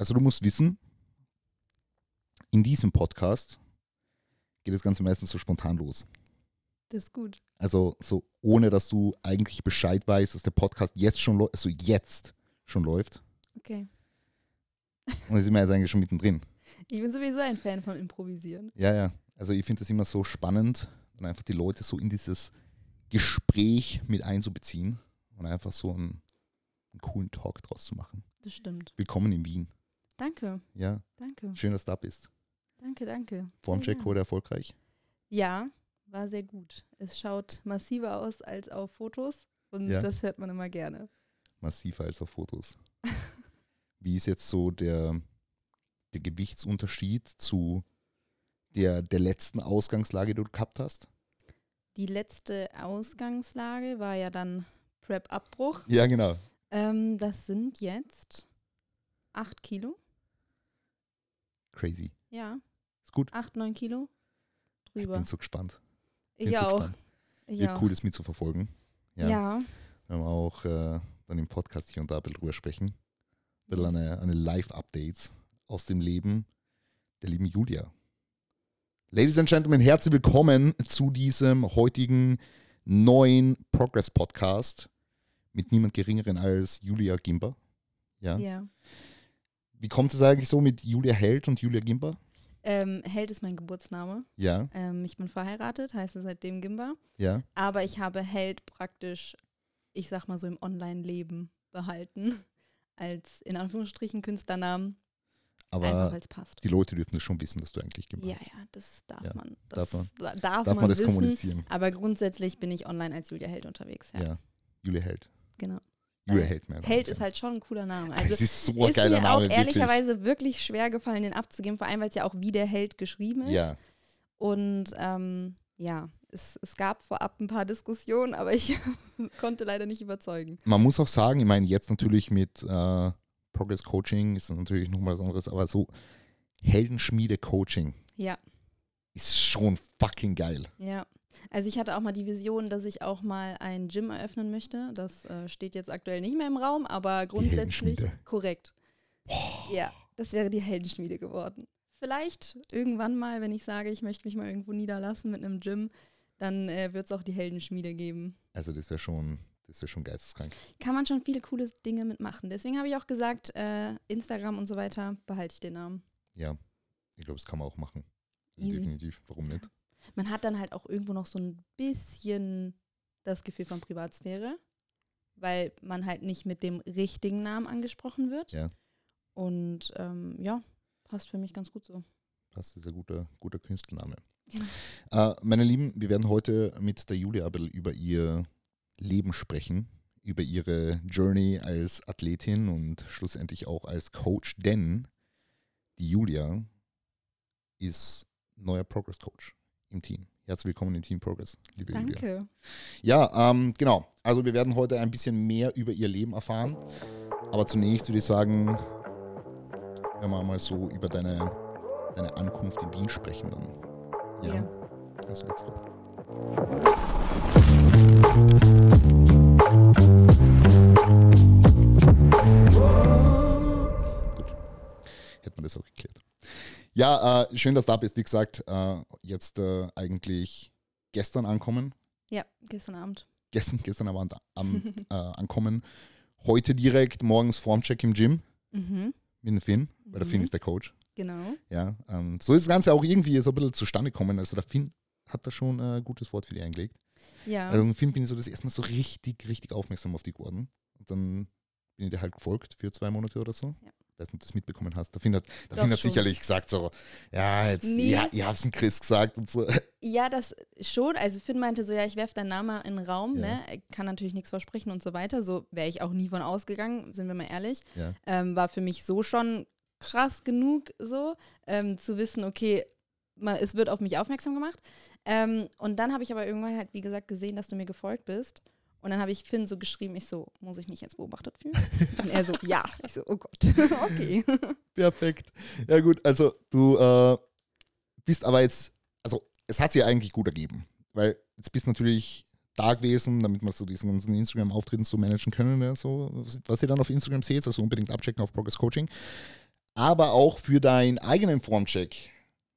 Also du musst wissen, in diesem Podcast geht das Ganze meistens so spontan los. Das ist gut. Also so ohne, dass du eigentlich Bescheid weißt, dass der Podcast jetzt schon läuft, also jetzt schon läuft. Okay. Und da sind wir jetzt eigentlich schon mittendrin. Ich bin sowieso ein Fan von Improvisieren. Ja, ja. Also ich finde das immer so spannend, dann einfach die Leute so in dieses Gespräch mit einzubeziehen und einfach so einen, einen coolen Talk draus zu machen. Das stimmt. Willkommen in Wien. Danke, Ja, danke, schön, dass du da bist. danke, danke. Formcheck wurde erfolgreich. Ja, war sehr gut. Es schaut massiver aus als auf Fotos und Ja. das hört man immer gerne. Massiver als auf Fotos. Wie ist jetzt so der, der Gewichtsunterschied zu der, der letzten Ausgangslage, die du gehabt hast? Die letzte Ausgangslage war ja dann Prep-Abbruch. Ja, genau. Ähm, das sind jetzt acht Kilo. Crazy. Ja, Ist gut. acht, neun Kilo Ich drüber. bin so gespannt. Ich, bin so auch. gespannt. Ich Wird auch. cool, das mitzuverfolgen. Ja. Ja. Wir haben auch äh, dann im Podcast hier und da ein bisschen drüber sprechen. Ein bisschen eine, eine Live-Updates aus dem Leben der lieben Julia. Ladies and Gentlemen, herzlich willkommen zu diesem heutigen neuen Progress-Podcast mit niemand Geringeren als Julia Gimber. Ja. ja. Wie kommt es eigentlich so mit Julia Held und Julia Gimber? Ähm, Held ist mein Geburtsname. Ja, Ähm, ich bin verheiratet, heiße seitdem Gimba. ja. Aber ich habe Held praktisch, ich sag mal so im Online-Leben behalten. Als in Anführungsstrichen Künstlernamen. Aber die Leute dürfen das schon wissen, dass du eigentlich Gimber Ja, bist. ja, das darf Ja, man. darf Das man- darf, darf, Darf man, man das wissen. kommunizieren? Aber grundsätzlich bin ich online als Julia Held unterwegs. Ja, Ja. Julia Held. genau. Äh, Held, Held ist halt schon ein cooler Name. Es Also ist so ein ist geiler mir Name, auch wirklich. ehrlicherweise wirklich schwer gefallen, den abzugeben, vor allem weil es ja auch wie der Held geschrieben ist. Ja, Und ähm, ja, es, es gab vorab ein paar Diskussionen, aber ich konnte leider nicht überzeugen. man muss auch sagen, ich meine, jetzt natürlich mit äh, Progress Coaching ist natürlich nochmal was anderes, aber so Heldenschmiede Coaching Ja, ist schon fucking geil. ja. Also ich hatte auch mal die Vision, dass ich auch mal ein Gym eröffnen möchte. Das äh, steht jetzt aktuell nicht mehr im Raum, aber grundsätzlich korrekt. Ja, das wäre die Heldenschmiede geworden. Vielleicht irgendwann mal, wenn ich sage, ich möchte mich mal irgendwo niederlassen mit einem Gym, dann äh, wird es auch die Heldenschmiede geben. Also das wäre schon, das wäre schon geisteskrank. Kann man schon viele coole Dinge mitmachen. Deswegen habe ich auch gesagt, äh, Instagram und so weiter behalte ich den Namen. Ja, ich glaube, das kann man auch machen. Easy. Definitiv, warum nicht? Man hat dann halt auch irgendwo noch so ein bisschen das Gefühl von Privatsphäre, weil man halt nicht mit dem richtigen Namen angesprochen wird. Ja. Und ähm, ja, passt für mich ganz gut so. Passt, das ist ein guter, guter Künstlername. Genau. Äh, meine Lieben, wir werden heute mit der Julia bisschen über ihr Leben sprechen, über ihre Journey als Athletin und schlussendlich auch als Coach, denn die Julia ist neuer Progress Coach im Team. Herzlich willkommen im Team Progress, liebe Julia. Danke. Ja, ähm, genau. Also wir werden heute ein bisschen mehr über ihr Leben erfahren. Aber zunächst würde ich sagen, wenn wir mal so über deine, deine Ankunft in Wien sprechen dann. Ja. Ja. Also let's go. Gut. Hätten wir das auch geklärt. Ja, äh, schön, dass du da bist. Wie gesagt, äh, jetzt äh, eigentlich gestern ankommen Ja, gestern Abend. gestern, gestern Abend am, äh, ankommen. Heute direkt morgens Formcheck im Gym Mhm. mit dem Finn, weil der Finn Mhm. ist der Coach. Genau. Ja, ähm, so ist das Ganze auch irgendwie so ein bisschen zustande gekommen. Also der Finn hat da schon ein gutes Wort für dich eingelegt. Ja. Also mit Finn bin ich so das erste Mal so richtig, richtig aufmerksam auf dich geworden. Und dann bin ich dir halt gefolgt für zwei Monate oder so. Ja. Weiß nicht, ob du das mitbekommen hast. Der Finn hat, der Finn hat sicherlich gesagt so, ja, jetzt, Nee. ja, ihr habt's dem Chris gesagt und so. Ja, das schon. Also Finn meinte so, ja, ich werfe deinen Namen in den Raum, Ja. ne? Kann natürlich nichts versprechen und so weiter. So wäre ich auch nie von ausgegangen, sind wir mal ehrlich. Ja. Ähm, war für mich so schon krass genug, so ähm, zu wissen, okay, man, es wird auf mich aufmerksam gemacht. Ähm, und dann habe ich aber irgendwann halt, wie gesagt, gesehen, dass du mir gefolgt bist. Und dann habe ich Finn so geschrieben, ich so, muss ich mich jetzt beobachtet fühlen? Und er so, ja. Ich so, oh Gott, okay. Perfekt. Ja gut, also du äh, bist aber jetzt, also es hat sich eigentlich gut ergeben, weil jetzt bist du natürlich da gewesen, damit wir so diesen ganzen Instagram-Auftritten so managen können, ja, so, was, was ihr dann auf Instagram seht, also unbedingt abchecken auf Progress Coaching. aber auch für deinen eigenen Formcheck.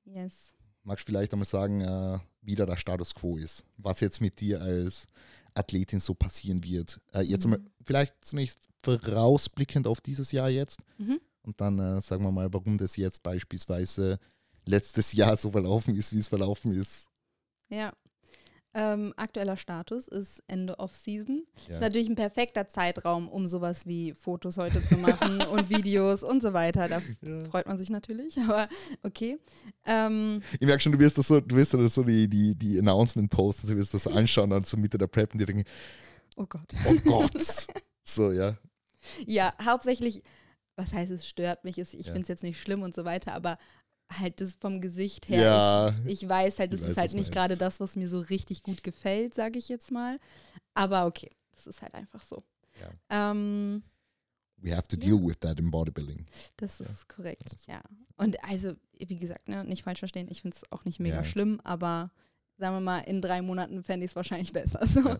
Yes. Magst du vielleicht einmal sagen, äh, wie da der Status quo ist? Was jetzt mit dir als Athletin so passieren wird? Äh, jetzt Mhm. einmal vielleicht zunächst vorausblickend auf dieses Jahr jetzt Mhm. und dann äh, sagen wir mal, warum das jetzt beispielsweise letztes Jahr so verlaufen ist, wie es verlaufen ist. Ja. Ähm, aktueller Status ist Ende Off-Season. Ja. Ist natürlich ein perfekter Zeitraum, um sowas wie Fotos heute zu machen und Videos und so weiter. Da freut man sich natürlich, aber okay. Ähm, Ich merke schon, du wirst das so, du wirst das so die, die, die Announcement-Posts, du wirst das so anschauen, dann so Mitte der Prep und dir denken, oh Gott. oh Gott. so, ja. Ja, hauptsächlich, was heißt, es stört mich, ist, ich Ja. finde es jetzt nicht schlimm und so weiter, aber halt das vom Gesicht her. Ja. Ich, ich weiß halt, das weiß, ist halt was du nicht gerade das, was mir so richtig gut gefällt, sage ich jetzt mal. Aber okay, das ist halt einfach so. Ähm, We have to Ja. deal with that in bodybuilding. das Ja. ist korrekt, ja. Und also, wie gesagt, ne, nicht falsch verstehen, ich finde es auch nicht mega Ja. schlimm, aber sagen wir mal, in drei Monaten fände ich es wahrscheinlich besser. So. Ja.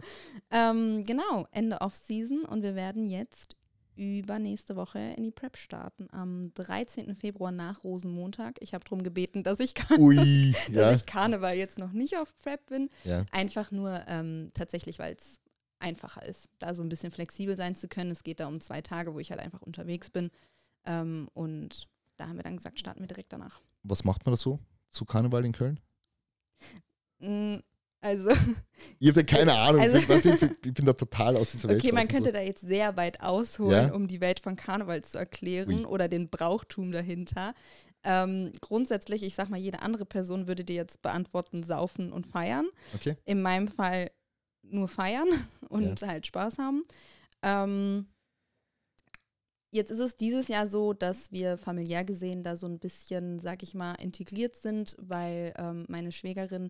Ähm, genau, Ende Off-Season und wir werden jetzt übernächste Woche in die Prep starten. Am 13. Februar nach Rosenmontag. Ich habe darum gebeten, dass ich, Kar Ui, dass ja. ich Karneval jetzt noch nicht auf Prep bin. ja. Einfach nur ähm, tatsächlich, weil es einfacher ist, da so ein bisschen flexibel sein zu können. Es geht da um zwei Tage, wo ich halt einfach unterwegs bin. Ähm, und da haben wir dann gesagt, starten wir direkt danach. Was macht man da so zu Karneval in Köln? Also, Ich habe keine Ahnung. Also- ich, bin da total aus dieser Welt. okay, man draußen, könnte da jetzt sehr weit ausholen, Ja? um die Welt von Karneval zu erklären Ui. oder den Brauchtum dahinter. Ähm, grundsätzlich, ich sag mal, jede andere Person würde dir jetzt beantworten, saufen und feiern. so. Okay. In meinem Fall nur feiern und halt Spaß haben. Ähm, jetzt ist es dieses Jahr so, dass wir familiär gesehen da so ein bisschen, sag ich mal, integriert sind, weil ähm, meine Schwägerin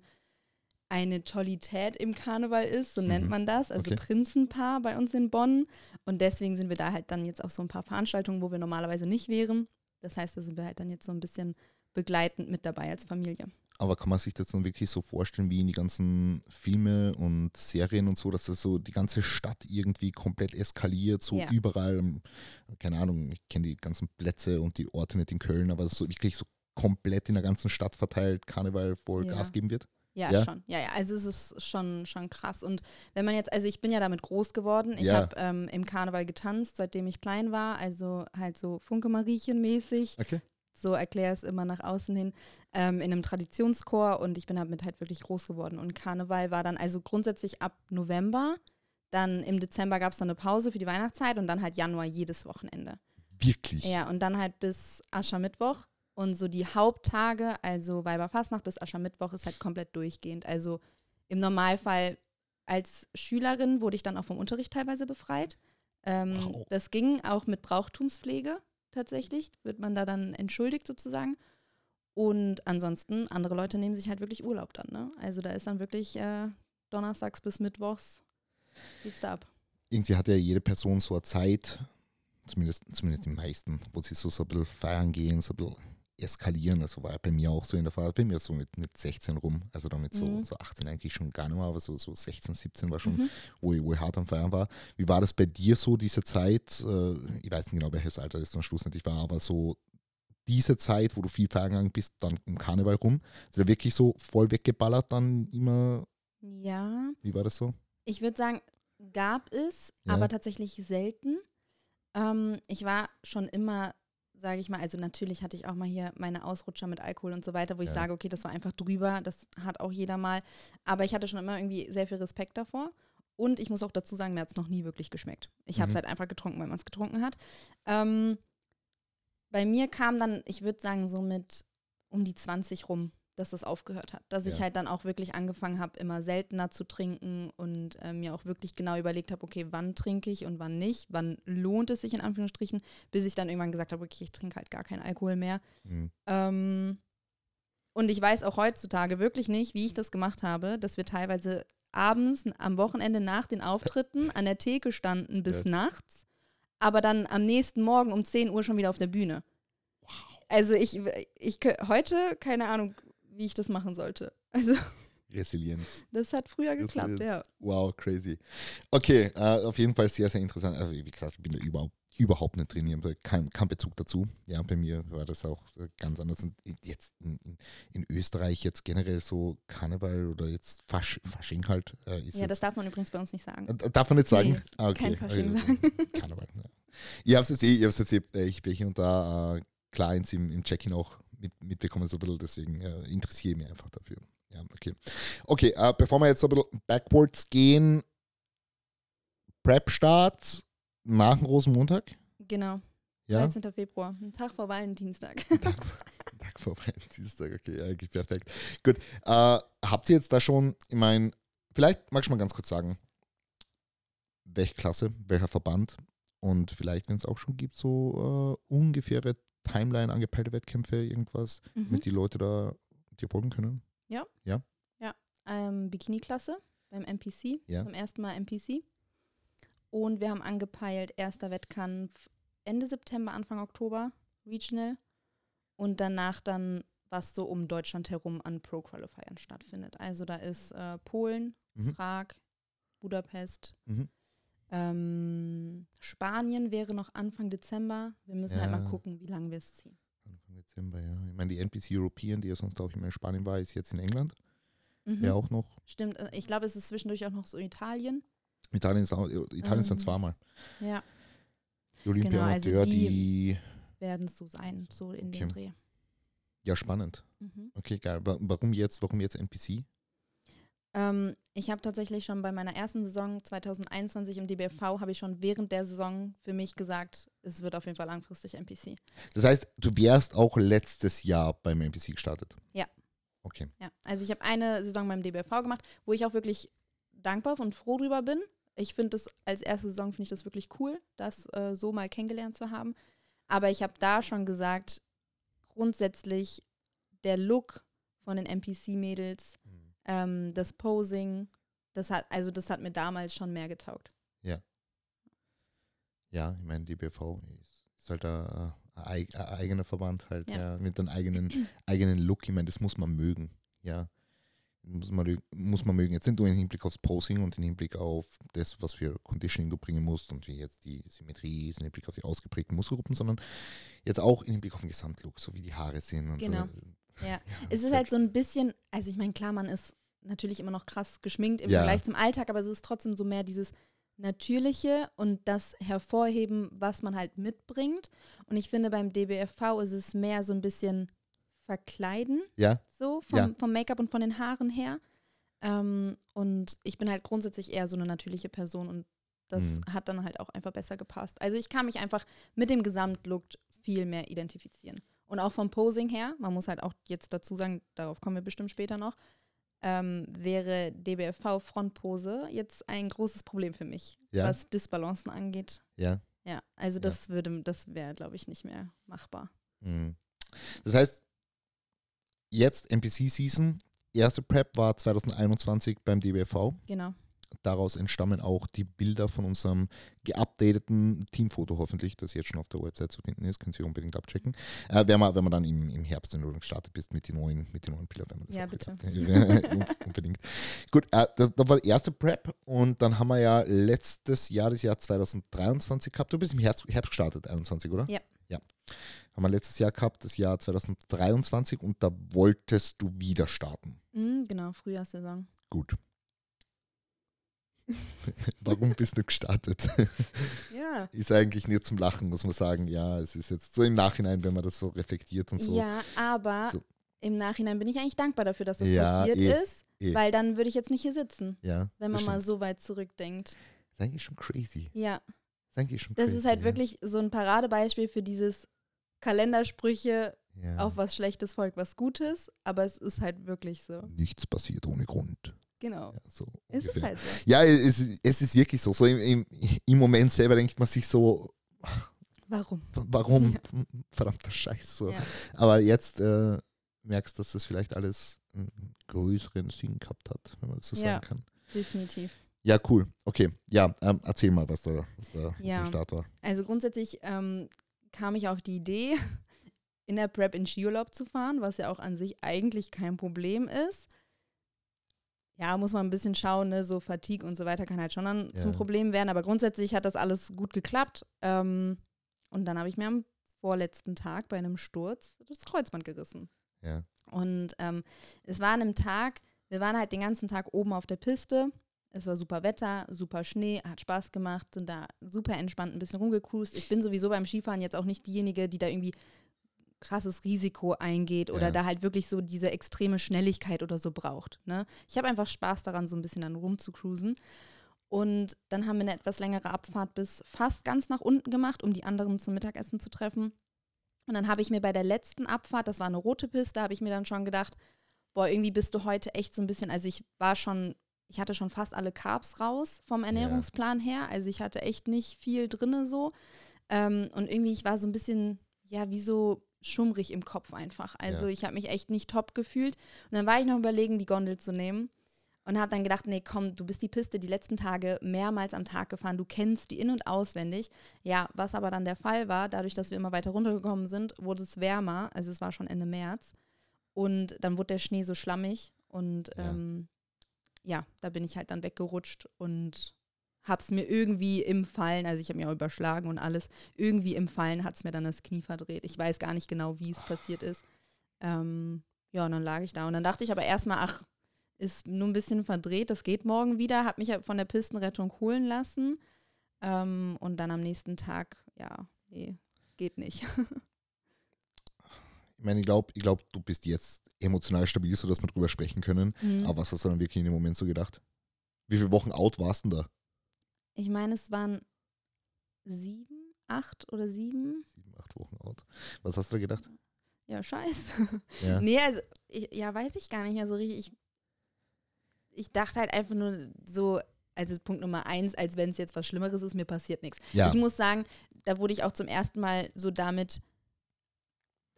eine Tollität im Karneval ist, so nennt Mhm. man das, also Okay. Prinzenpaar bei uns in Bonn. Und deswegen sind wir da halt dann jetzt auf so ein paar Veranstaltungen, wo wir normalerweise nicht wären. Das heißt, da sind wir halt dann jetzt so ein bisschen begleitend mit dabei als Familie. Aber kann man sich das dann wirklich so vorstellen, wie in die ganzen Filme und Serien und so, dass das so die ganze Stadt irgendwie komplett eskaliert, so Ja. überall, keine Ahnung, ich kenne die ganzen Plätze und die Orte nicht in Köln, aber das so wirklich so komplett in der ganzen Stadt verteilt Karneval voll Ja. Gas geben wird? Ja, Ja? schon. Ja, ja. Also es ist schon, schon krass. Und wenn man jetzt, also ich bin ja damit groß geworden. Ich Ja. habe ähm, im Karneval getanzt, seitdem ich klein war. Also halt so Funke-Mariechen-mäßig. Okay. So erkläre es immer nach außen hin. Ähm, in einem Traditionschor und ich bin damit halt wirklich groß geworden. Und Karneval war dann also grundsätzlich ab November. Dann im Dezember gab es dann eine Pause für die Weihnachtszeit und dann halt Januar jedes Wochenende. Wirklich? Ja, und dann halt bis Aschermittwoch. Und so die Haupttage, also Weiberfastnacht bis Aschermittwoch, ist halt komplett durchgehend. Also im Normalfall als Schülerin wurde ich dann auch vom Unterricht teilweise befreit. Ähm, Wow. Das ging auch mit Brauchtumspflege tatsächlich, wird man da dann entschuldigt sozusagen. Und ansonsten, andere Leute nehmen sich halt wirklich Urlaub dann. Ne? Also da ist dann wirklich äh, donnerstags bis mittwochs geht's da ab. Irgendwie hat ja jede Person so eine Zeit, zumindest, zumindest die meisten, wo sie so, so ein bisschen feiern gehen, so ein bisschen eskalieren. Also war ja bei mir auch so in der Phase, bei mir so mit, mit 16 rum, also damit so, Mhm. so 18 eigentlich schon gar nicht mehr, aber so, so 16, 17 war schon, Mhm. wo, ich, wo ich hart am Feiern war. Wie war das bei dir so, diese Zeit? Äh, ich weiß nicht genau, welches Alter das dann schlussendlich war, aber so diese Zeit, wo du viel feiern gegangen bist, dann im Karneval rum, ist da wirklich so voll weggeballert dann immer, Ja, wie war das so? Ich würde sagen, gab es, Ja. aber tatsächlich selten. Ähm, ich war schon immer, sage ich mal, also natürlich hatte ich auch mal hier meine Ausrutscher mit Alkohol und so weiter, wo ich Ja. sage, okay, das war einfach drüber, das hat auch jeder mal. Aber ich hatte schon immer irgendwie sehr viel Respekt davor. Und ich muss auch dazu sagen, mir hat es noch nie wirklich geschmeckt. Ich habe es Mhm. halt einfach getrunken, weil man es getrunken hat. Ähm, bei mir kam dann, ich würde sagen, so mit um die 20 rum, dass das aufgehört hat. Dass ich Ja. halt dann auch wirklich angefangen habe, immer seltener zu trinken und äh, mir auch wirklich genau überlegt habe, okay, wann trinke ich und wann nicht, wann lohnt es sich in Anführungsstrichen, bis ich dann irgendwann gesagt habe, okay, ich trinke halt gar keinen Alkohol mehr. Hm. Ähm, und ich weiß auch heutzutage wirklich nicht, wie ich das gemacht habe, dass wir teilweise abends am Wochenende nach den Auftritten an der Theke standen bis Ja. nachts, aber dann am nächsten Morgen um 10 Uhr schon wieder auf der Bühne. Also ich, ich heute, keine Ahnung, wie ich das machen sollte. Also Resilienz. das hat früher geklappt, Resilienz. ja. Wow, crazy. Okay, äh, auf jeden Fall sehr, sehr interessant. Also, wie gesagt, ich bin da überhaupt, überhaupt nicht trainieren, kein, kein Bezug dazu. Ja, bei mir war das auch ganz anders. Und jetzt in, in, Österreich jetzt generell so Karneval oder jetzt Fasch, Fasching halt. Äh, Ja, jetzt, das darf man übrigens bei uns nicht sagen. äh, darf man nicht sagen? Nee, ah, okay. kein Fasching Also, Karneval. Ja. Ich habe es jetzt eh, ich hab's jetzt eh, ich bin hier und da äh, klar eins im, im Check-in auch mit, mitbekommen, so ein bisschen, deswegen äh, interessiere ich mich einfach dafür. Ja, okay. Okay, äh, bevor wir jetzt so ein bisschen backwards gehen, Prep-Start nach dem Rosenmontag. Genau. Ja, 13. Februar, ein Tag vor Valentinstag. Tag, Tag vor Dienstag, okay, ja, perfekt. Gut. Äh, habt ihr jetzt da schon, ich meine, vielleicht magst du mal ganz kurz sagen, welche Klasse, welcher Verband und vielleicht, wenn es auch schon gibt, so äh, ungefähre Timeline, angepeilte Wettkämpfe, irgendwas, Mhm. damit die Leute da dir folgen können? ähm, Bikini-Klasse beim MPC. Ja. Zum ersten Mal MPC. Und wir haben angepeilt, erster Wettkampf Ende September, Anfang Oktober, Regional. Und danach dann, was so um Deutschland herum an Pro-Qualifiern stattfindet. Also da ist äh, Polen, Mhm. Prag, Budapest. Mhm. Ähm, Spanien wäre noch Anfang Dezember. Wir müssen halt Ja. mal gucken, wie lange wir es ziehen. Anfang Dezember, ja. Ich meine, die NPC European, die ja sonst auch immer in Spanien war, ist jetzt in England. Mhm. Ja, auch noch. Stimmt, äh, ich glaube, es ist zwischendurch auch noch so Italien. Italien ist, auch, Italien ist dann Ähm, zweimal. Ja, Die Olympiamateur, also die- die, werden es so sein, so in dem Okay. Dreh. Ja, spannend. Mhm. Okay, geil. Wa- Warum jetzt, warum jetzt NPC? Ähm, ich habe tatsächlich schon bei meiner ersten Saison 2021 im DBFV, habe ich schon während der Saison für mich gesagt, es wird auf jeden Fall langfristig NPC. Das heißt, du wärst auch letztes Jahr beim NPC gestartet? Ja. Okay. Ja, also ich habe eine Saison beim DBFV gemacht, wo ich auch wirklich dankbar und froh drüber bin. Ich finde das als erste Saison finde ich das wirklich cool, das äh, so mal kennengelernt zu haben. Aber ich habe da schon gesagt, grundsätzlich der Look von den NPC-Mädels, ähm, das Posing, das hat, also das hat mir damals schon mehr getaugt. Ja, ich meine, die BV ist, ist halt ein, ein, eig- ein eigener Verband halt, ja. Ja. mit einem eigenen, eigenen Look. Ich meine, das muss man mögen, ja. Muss man, muss man mögen. Jetzt nicht nur im Hinblick aufs Posing und im Hinblick auf das, was für Conditioning du bringen musst und wie jetzt die Symmetrie ist, im Hinblick auf die ausgeprägten Muskelgruppen, sondern jetzt auch im Hinblick auf den Gesamtlook, so wie die Haare sind und Genau. so. Ja. Es ist halt so ein bisschen, also ich meine, klar, man ist natürlich immer noch krass geschminkt im Ja. Vergleich zum Alltag, aber es ist trotzdem so mehr dieses Natürliche und das Hervorheben, was man halt mitbringt. Und ich finde, beim DBFV ist es mehr so ein bisschen verkleiden, Ja, so vom, Ja. vom Make-up und von den Haaren her. Ähm, und ich bin halt grundsätzlich eher so eine natürliche Person und das Mhm. hat dann halt auch einfach besser gepasst. Also ich kann mich einfach mit dem Gesamtlook viel mehr identifizieren. Und auch vom Posing her, man muss halt auch jetzt dazu sagen, darauf kommen wir bestimmt später noch, ähm, wäre DBFV Frontpose jetzt ein großes Problem für mich, Ja. was Disbalancen angeht. ja. Ja, also das würde, das wäre, glaube ich, nicht mehr machbar. Mhm. Das heißt, jetzt NPC-Season, erste Prep war 2021 beim DBFV. Genau. Daraus entstammen auch die Bilder von unserem geupdateten Teamfoto hoffentlich, das jetzt schon auf der Website zu finden ist. Können Sie unbedingt abchecken. Äh, wenn, man, wenn man dann im, im Herbst, wenn du gestartet bist mit den neuen, mit den neuen Bildern, wenn man das Ja, bitte. unbedingt. Gut, äh, das, das war die erste Prep und dann haben wir ja letztes Jahr, das Jahr 2023 gehabt. Du bist im Herbst, Herbst gestartet, 21, oder? Ja. Ja. Haben wir letztes Jahr gehabt, das Jahr 2023 und da wolltest du wieder starten. Mhm, genau, Frühjahrssaison. Gut. Warum bist du gestartet? Ja. ist eigentlich nicht zum Lachen, muss man sagen. Ja, es ist jetzt so im Nachhinein, wenn man das so reflektiert und so. Ja, aber So. im Nachhinein bin ich eigentlich dankbar dafür, dass das Ja, passiert eh, ist, eh. weil dann würde ich jetzt nicht hier sitzen, Ja, wenn man das mal so weit zurückdenkt. ist eigentlich schon crazy. Ja, Ist eigentlich schon das crazy, ist halt ja. wirklich so ein Paradebeispiel für dieses Kalendersprüche, ja. auf was Schlechtes folgt was Gutes, aber es ist halt wirklich so. Nichts passiert ohne Grund. Genau. Ja, so Ist es ungefähr. halt so. Ja, es, es ist wirklich so. so im, im, Im Moment selber denkt man sich so, Warum? warum? Verdammter Scheiß. So. Ja. Aber jetzt äh, merkst du, dass das vielleicht alles einen größeren Sinn gehabt hat, wenn man das so Ja. sagen kann. Definitiv. Ja, cool. Okay, ja, ähm, erzähl mal, was da, was da was Ja. der Start war. Also grundsätzlich ähm, kam ich auf die Idee, in der Prep in Skiurlaub zu fahren, was ja auch an sich eigentlich kein Problem ist. Ja, muss man ein bisschen schauen, ne? so Fatigue und so weiter kann halt schon dann Ja. zum Problem werden. Aber grundsätzlich hat das alles gut geklappt. Ähm, und dann habe ich mir am vorletzten Tag bei einem Sturz das Kreuzband gerissen. Ja. Und ähm, es war an einem Tag, wir waren halt den ganzen Tag oben auf der Piste. Es war super Wetter, super Schnee, hat Spaß gemacht, sind da super entspannt ein bisschen rumgecruised. Ich bin sowieso beim Skifahren jetzt auch nicht diejenige, die da irgendwie krasses Risiko eingeht oder Ja. da halt wirklich so diese extreme Schnelligkeit oder so braucht. Ne? Ich habe einfach Spaß daran, so ein bisschen dann rumzucruisen. Und dann haben wir eine etwas längere Abfahrt bis fast ganz nach unten gemacht, um die anderen zum Mittagessen zu treffen. Und dann habe ich mir bei der letzten Abfahrt, das war eine rote Piste, habe ich mir dann schon gedacht, boah, irgendwie bist du heute echt so ein bisschen, also ich war schon, ich hatte schon fast alle Carbs raus vom Ernährungsplan her, also ich hatte echt nicht viel drinne so. Ähm, und irgendwie, ich war so ein bisschen, ja, wie so schummrig im Kopf einfach. Also Ja. ich habe mich echt nicht top gefühlt. Und dann war ich noch überlegen, die Gondel zu nehmen. Und habe dann gedacht, nee, komm, du bist die Piste die letzten Tage mehrmals am Tag gefahren, du kennst die in- und auswendig. Ja, was aber dann der Fall war, dadurch, dass wir immer weiter runtergekommen sind, wurde es wärmer, also es war schon Ende März. Und dann wurde der Schnee so schlammig und Ja. ähm, ja da bin ich halt dann weggerutscht und hab's mir irgendwie im Fallen, also ich habe mich auch überschlagen und alles, irgendwie im Fallen hat's mir dann das Knie verdreht. Ich weiß gar nicht genau, wie es passiert ist. Ähm, ja, und dann lag ich da. Und dann dachte ich aber erstmal, ach, ist nur ein bisschen verdreht, das geht morgen wieder. Hab mich von der Pistenrettung holen lassen. Ähm, und dann am nächsten Tag, ja, nee, geht nicht. Ich meine, ich glaube, ich glaub, du bist jetzt emotional stabil, sodass wir drüber sprechen können. Mhm. Aber was hast du dann wirklich in dem Moment so gedacht? Wie viele Wochen out warst du denn da? Ich meine, es waren sieben, acht oder sieben. Sieben, acht Wochen out. Was hast du da gedacht? Ja, scheiße. Ja. Nee, also, ich, ja, weiß ich gar nicht mehr so richtig. Ich, ich dachte halt einfach nur so, also Punkt Nummer eins, als wenn es jetzt was Schlimmeres ist, mir passiert nichts. Ja. Ich muss sagen, da wurde ich auch zum ersten Mal so damit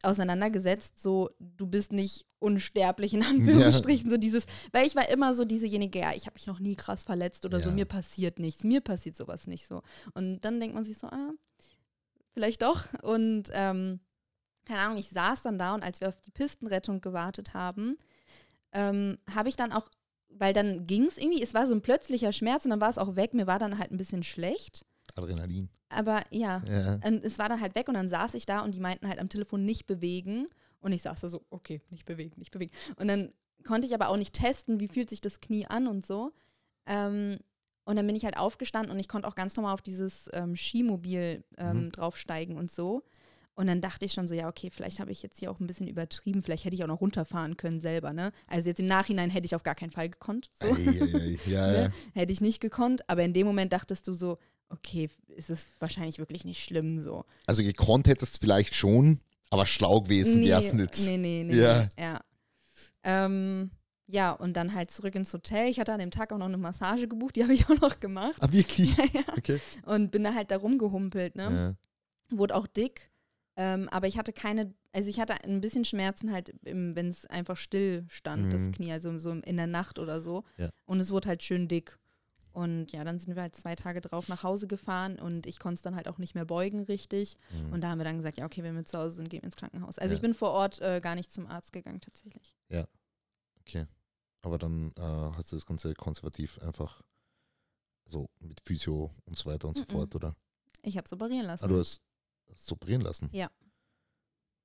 auseinandergesetzt, so du bist nicht unsterblich in Anführungsstrichen, so dieses, weil ich war immer so diesejenige, ja, ich habe mich noch nie krass verletzt oder so, Ja. mir passiert nichts, mir passiert sowas nicht so. Und dann denkt man sich so, ah, vielleicht doch. Und ähm, keine Ahnung, ich saß dann da und als wir auf die Pistenrettung gewartet haben, ähm, habe ich dann auch, weil dann ging es irgendwie, es war so ein plötzlicher Schmerz und dann war es auch weg, mir war dann halt ein bisschen schlecht. Adrenalin. Aber ja, Ja. und es war dann halt weg und dann saß ich da und die meinten halt am Telefon nicht bewegen. Und ich saß da so, okay, nicht bewegen, nicht bewegen. Und dann konnte ich aber auch nicht testen, wie fühlt sich das Knie an und so. Ähm, und dann bin ich halt aufgestanden und ich konnte auch ganz normal auf dieses ähm, Skimobil ähm, Mhm. draufsteigen und so. Und dann dachte ich schon so, ja, okay, vielleicht habe ich jetzt hier auch ein bisschen übertrieben, vielleicht hätte ich auch noch runterfahren können selber, ne? Also jetzt im Nachhinein hätte ich auf gar keinen Fall gekonnt. So. Ei, ei, ei. Ja, Ne? ja. Hätte ich nicht gekonnt, aber in dem Moment dachtest du so, okay, ist es wahrscheinlich wirklich nicht schlimm so. Also gekonnt hättest du vielleicht schon, aber schlau gewesen nee, wär's nicht. Nee, nee, nee. Ja. nee, ja. Ähm, ja, und dann halt zurück ins Hotel. Ich hatte an dem Tag auch noch eine Massage gebucht, die habe ich auch noch gemacht. Ah, wirklich? ja. Okay. Und bin da halt da rumgehumpelt, ne? Ja. Wurde auch dick. Ähm, aber ich hatte keine, also ich hatte ein bisschen Schmerzen halt, wenn es einfach still stand, das Mhm. Knie, also so in der Nacht oder so. Ja. Und es wurde halt schön dick. Und ja, dann sind wir halt zwei Tage drauf nach Hause gefahren und ich konnte es dann halt auch nicht mehr beugen richtig. Mhm. Und da haben wir dann gesagt, ja, okay, wenn wir zu Hause sind, gehen wir ins Krankenhaus. Also Ja. ich bin vor Ort äh, gar nicht zum Arzt gegangen tatsächlich. Okay. Aber dann äh, hast du das Ganze konservativ einfach so mit Physio und so weiter und so Mhm. fort, oder? Ich habe es operieren lassen. Ah, du hast es operieren lassen? Ja.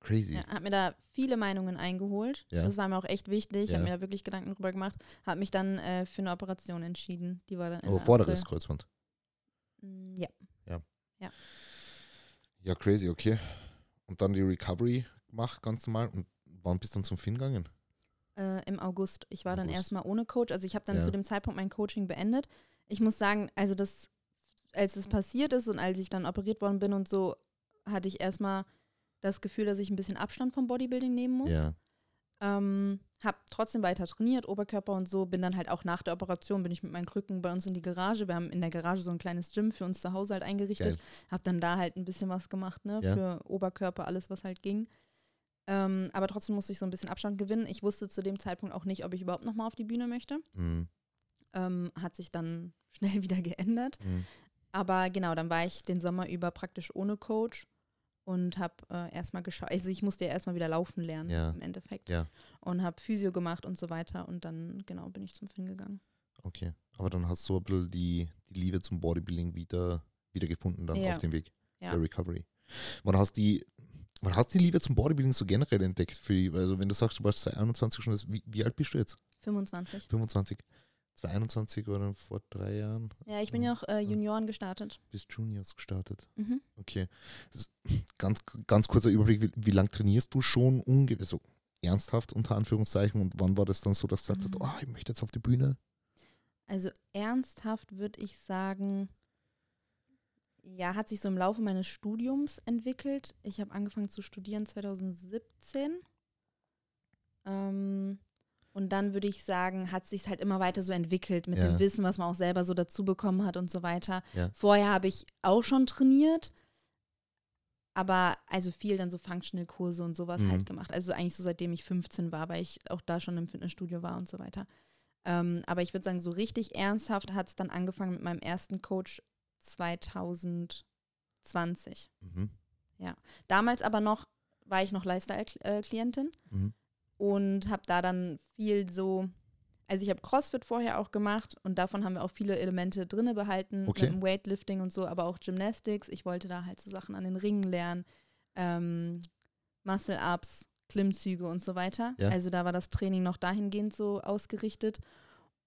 Crazy. Ja, habe mir da viele Meinungen eingeholt. Ja. Das war mir auch echt wichtig. Ich Ja. habe mir da wirklich Gedanken drüber gemacht. Habe mich dann äh, für eine Operation entschieden. Die war dann Oh, vorderes April. Kreuzband. Mm, Ja. Ja, crazy, okay. Und dann die Recovery gemacht, ganz normal. Und wann bist du dann zum Finn gegangen? Äh, Im August. Ich war dann August. erstmal ohne Coach. Also ich habe dann Ja. zu dem Zeitpunkt mein Coaching beendet. Ich muss sagen, also das, als es passiert ist und als ich dann operiert worden bin und so, hatte ich erstmal das Gefühl, dass ich ein bisschen Abstand vom Bodybuilding nehmen muss. Ja. Ähm, hab trotzdem weiter trainiert, Oberkörper und so. Bin dann halt auch nach der Operation, bin ich mit meinen Krücken bei uns in die Garage. Wir haben in der Garage so ein kleines Gym für uns zu Hause halt eingerichtet. Geil. Hab dann da halt ein bisschen was gemacht, ne? Ja. Für Oberkörper, alles, was halt ging. Ähm, aber trotzdem musste ich so ein bisschen Abstand gewinnen. Ich wusste zu dem Zeitpunkt auch nicht, ob ich überhaupt nochmal auf die Bühne möchte. Mhm. Ähm, hat sich dann schnell wieder geändert. Mhm. Aber genau, dann war ich den Sommer über praktisch ohne Coach. Und habe äh, erstmal geschaut, also ich musste ja erstmal wieder laufen lernen Ja. im Endeffekt. Ja. Und habe Physio gemacht und so weiter und dann, genau, bin ich zum Finn gegangen. Okay. Aber dann hast du ein bisschen die, die Liebe zum Bodybuilding wieder, wieder gefunden dann Ja. auf dem Weg Ja. der Recovery. Wann hast die, wann hast du die Liebe zum Bodybuilding so generell entdeckt? Für, die- also wenn du sagst, du warst 21 schon, wie, wie alt bist du jetzt? 25. 25. 21 oder vor drei Jahren Ja, ich bin ja auch äh, Junioren gestartet. bis Juniors gestartet. Mhm. Okay. Ganz, ganz kurzer Überblick, wie, wie lange trainierst du schon ungefähr so ernsthaft unter Anführungszeichen und wann war das dann so, dass du gesagt hast, Mhm. oh, ich möchte jetzt auf die Bühne? Also ernsthaft würde ich sagen, ja, hat sich so im Laufe meines Studiums entwickelt. Ich habe angefangen zu studieren 2017. Ähm, und dann würde ich sagen, hat sich halt immer weiter so entwickelt mit Ja. dem Wissen, was man auch selber so dazu bekommen hat und so weiter. Ja. Vorher habe ich auch schon trainiert, aber also viel dann so Functional-Kurse und sowas Mhm. halt gemacht. Also eigentlich so seitdem ich 15 war, weil ich auch da schon im Fitnessstudio war und so weiter. Ähm, aber ich würde sagen, so richtig ernsthaft hat es dann angefangen mit meinem ersten Coach 2020. Mhm. Damals aber noch war ich noch Lifestyle-Klientin Mhm. Und habe da dann viel so, also ich habe CrossFit vorher auch gemacht und davon haben wir auch viele Elemente drinne behalten, Okay. mit dem Weightlifting und so, aber auch Gymnastics. Ich wollte da halt so Sachen an den Ringen lernen, ähm, Muscle-Ups, Klimmzüge und so weiter. Ja. Also da war das Training noch dahingehend so ausgerichtet.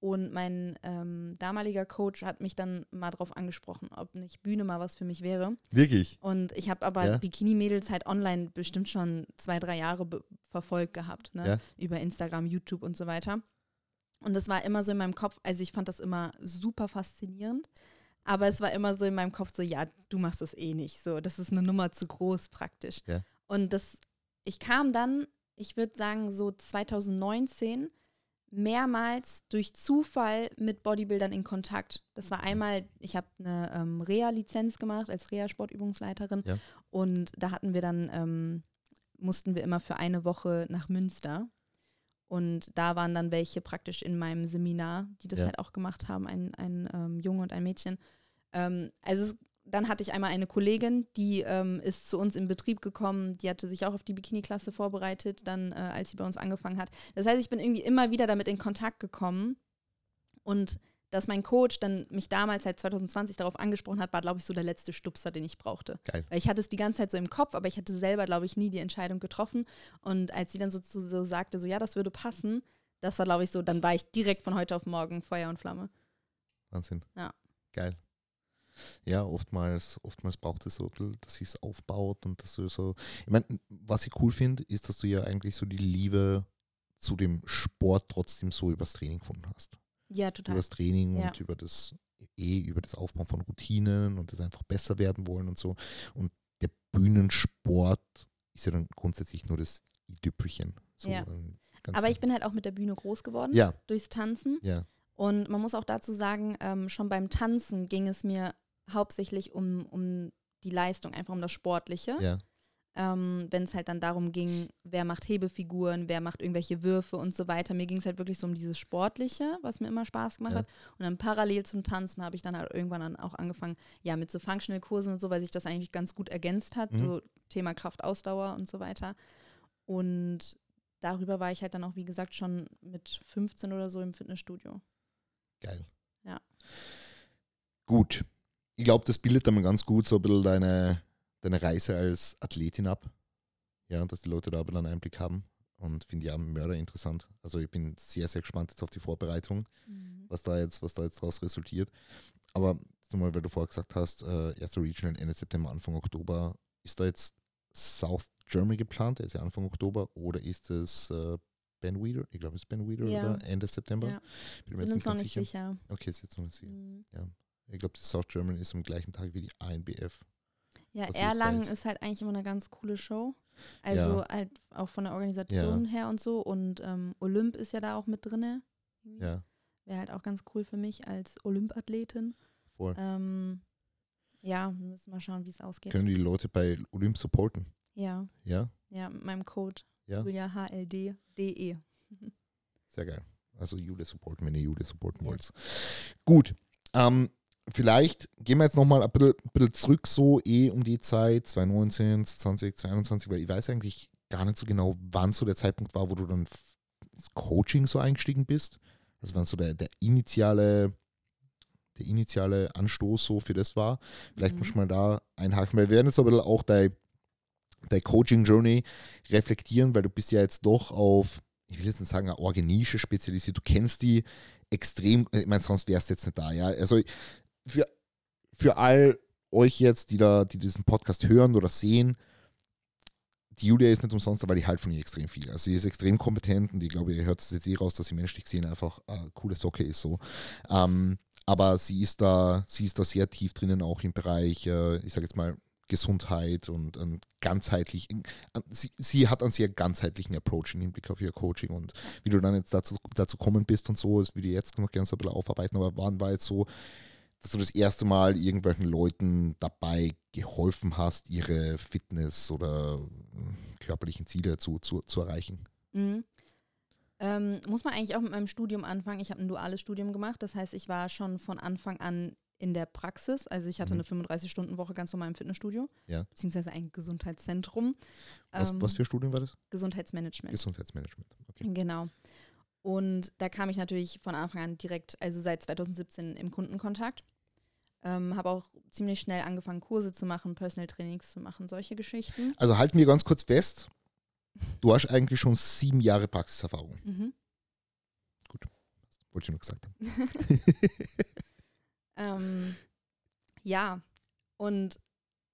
Und mein ähm, damaliger Coach hat mich dann mal drauf angesprochen, ob nicht Bühne mal was für mich wäre. Wirklich? Und ich habe aber Ja. Bikini-Mädels halt online bestimmt schon zwei, drei Jahre verfolgt gehabt, ne? Ja. Über Instagram, YouTube und so weiter. Und das war immer so in meinem Kopf, also ich fand das immer super faszinierend. Aber es war immer so in meinem Kopf so, ja, du machst das eh nicht. So, das ist eine Nummer zu groß praktisch. Ja. Und das, ich kam dann, ich würde sagen, so 2019 mehrmals durch Zufall mit Bodybuildern in Kontakt. Das war einmal, ich habe eine ähm, Reha-Lizenz gemacht als Reha-Sportübungsleiterin Ja. und da hatten wir dann, ähm, mussten wir immer für eine Woche nach Münster und da waren dann welche praktisch in meinem Seminar, die das Ja. halt auch gemacht haben, ein, ein ähm, Junge und ein Mädchen. Ähm, also es, dann hatte ich einmal eine Kollegin, die ähm, ist zu uns in Betrieb gekommen, die hatte sich auch auf die Bikini-Klasse vorbereitet, dann äh, als sie bei uns angefangen hat. Das heißt, ich bin irgendwie immer wieder damit in Kontakt gekommen und dass mein Coach dann mich damals halt 2020 darauf angesprochen hat, war, glaube ich, so der letzte Stupser, den ich brauchte. Geil. Weil ich hatte es die ganze Zeit so im Kopf, aber ich hatte selber, glaube ich, nie die Entscheidung getroffen. Und als sie dann so, so, so sagte, so ja, das würde passen, das war, glaube ich, so, dann war ich direkt von heute auf morgen Feuer und Flamme. Wahnsinn. Ja. Geil. Ja, oftmals, oftmals braucht es so, dass sich es aufbaut und dass du so. Ich meine, was ich cool finde, ist, dass du ja eigentlich so die Liebe zu dem Sport trotzdem so übers Training gefunden hast. Ja, Über total. das Training Ja. und über das eh über das Aufbauen von Routinen und das einfach besser werden wollen und so. Und der Bühnensport ist ja dann grundsätzlich nur das i-Tüpfelchen. So Ja. Aber ich bin halt auch mit der Bühne groß geworden, Ja, durchs Tanzen. ja. Und man muss auch dazu sagen, ähm, schon beim Tanzen ging es mir hauptsächlich um, um die Leistung, einfach um das Sportliche. Ja, ähm, wenn es halt dann darum ging, wer macht Hebefiguren, wer macht irgendwelche Würfe und so weiter. Mir ging es halt wirklich so um dieses Sportliche, was mir immer Spaß gemacht Ja. hat. Und dann parallel zum Tanzen habe ich dann halt irgendwann dann auch angefangen, ja, mit so Functional-Kursen und so, weil sich das eigentlich ganz gut ergänzt hat, Mhm. so Thema Kraft, Ausdauer und so weiter. Und darüber war ich halt dann auch, wie gesagt, schon mit 15 oder so im Fitnessstudio. geil. Ja. Gut. Ich glaube, das bildet dann ganz gut so ein bisschen deine, deine Reise als Athletin ab. Ja, dass die Leute da bisschen einen Einblick haben. Und finde ja Mörder interessant. Also ich bin sehr, sehr gespannt jetzt auf die Vorbereitung, was da jetzt, was da jetzt daraus resultiert. Aber mal, weil du vorher gesagt hast, äh, erste Regional Ende September, Anfang Oktober, ist da jetzt South Germany geplant? Der ist ja Anfang Oktober oder ist es äh, Ben Weeder? Ich glaube, es ist Ben Weeder Ja. oder Ende September. Ja, Bin jetzt uns noch nicht sicher. Okay, ist jetzt noch nicht sicher. Mhm. Ich glaube, die South German ist am gleichen Tag wie die ANBF. Ja, Erlangen ist halt eigentlich immer eine ganz coole Show. Also Ja. halt auch von der Organisation her und so. Und ähm, Olymp ist ja da auch mit drinne. Ja, Wäre halt auch ganz cool für mich als Olymp-Athletin. voll. Ähm, ja, wir müssen mal schauen, wie es ausgeht. Können die Leute bei Olymp supporten? Ja, Ja, ja, mit meinem Code ja, Julia HLD.de. sehr geil. Also Jule supporten, wenn ihr Jule supporten wollt. Gut. Ähm, vielleicht gehen wir jetzt nochmal ein bisschen, bisschen zurück, so eh um die Zeit, 2019, 2020, 2021, weil ich weiß eigentlich gar nicht so genau, wann so der Zeitpunkt war, wo du dann ins Coaching so eingestiegen bist. Also wann so der, der initiale, der initiale Anstoß so für das war. Vielleicht Mhm. muss man da einhaken, wir werden jetzt aber auch dein, dein Coaching-Journey reflektieren, weil du bist ja jetzt doch auf, ich will jetzt nicht sagen, eine Organische spezialisiert. Du kennst die extrem, ich meine, sonst wärst du jetzt nicht da, ja. Also für, für all euch jetzt, die da, die diesen Podcast hören oder sehen, die Julia ist nicht umsonst, weil die halt von ihr extrem viel. Also sie ist extrem kompetent und ich glaube, ihr hört es jetzt eh raus, dass sie menschlich gesehen einfach eine coole Socke ist so. Ähm, aber sie ist da, sie ist da sehr tief drinnen, auch im Bereich, äh, ich sage jetzt mal, Gesundheit und, und ganzheitlich. Sie, sie hat einen sehr ganzheitlichen Approach im Hinblick auf ihr Coaching und wie du dann jetzt dazu, dazu kommen bist und so, das würde ich jetzt noch gerne so ein bisschen aufarbeiten, aber wann war jetzt so, dass du das erste Mal irgendwelchen Leuten dabei geholfen hast, ihre Fitness oder äh, körperlichen Ziele zu, zu, zu erreichen? Mhm. Ähm, muss man eigentlich auch mit meinem Studium anfangen. Ich habe ein duales Studium gemacht. Das heißt, ich war schon von Anfang an in der Praxis. Also ich hatte Mhm. eine 35-Stunden-Woche ganz normal im Fitnessstudio. Ja. Beziehungsweise ein Gesundheitszentrum. Was, Ähm, was für Studien war das? Gesundheitsmanagement. Gesundheitsmanagement. Okay. Genau. Und da kam ich natürlich von Anfang an direkt, also seit 2017 im Kundenkontakt. Ähm, habe auch ziemlich schnell angefangen, Kurse zu machen, Personal Trainings zu machen, solche Geschichten. Also halten wir ganz kurz fest, du hast eigentlich schon sieben Jahre Praxiserfahrung. Mhm. Wollte ich nur gesagt haben. Ähm, ja, und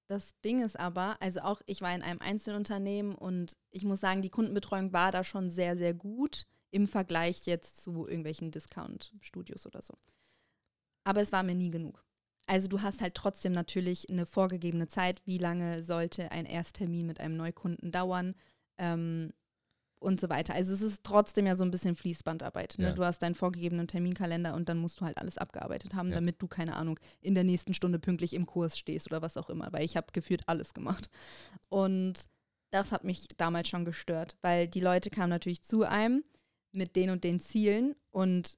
das Ding ist aber, also auch ich war in einem Einzelunternehmen und ich muss sagen, die Kundenbetreuung war da schon sehr, sehr gut im Vergleich jetzt zu irgendwelchen Discount-Studios oder so. Aber es war mir nie genug. Also du hast halt trotzdem natürlich eine vorgegebene Zeit, wie lange sollte ein Ersttermin mit einem Neukunden dauern ähm, und so weiter. Also es ist trotzdem ja so ein bisschen Fließbandarbeit. Ne? Ja. Du hast deinen vorgegebenen Terminkalender und dann musst du halt alles abgearbeitet haben, Ja. damit du, keine Ahnung, in der nächsten Stunde pünktlich im Kurs stehst oder was auch immer, weil ich habe gefühlt alles gemacht. Und das hat mich damals schon gestört, weil die Leute kamen natürlich zu einem mit den und den Zielen und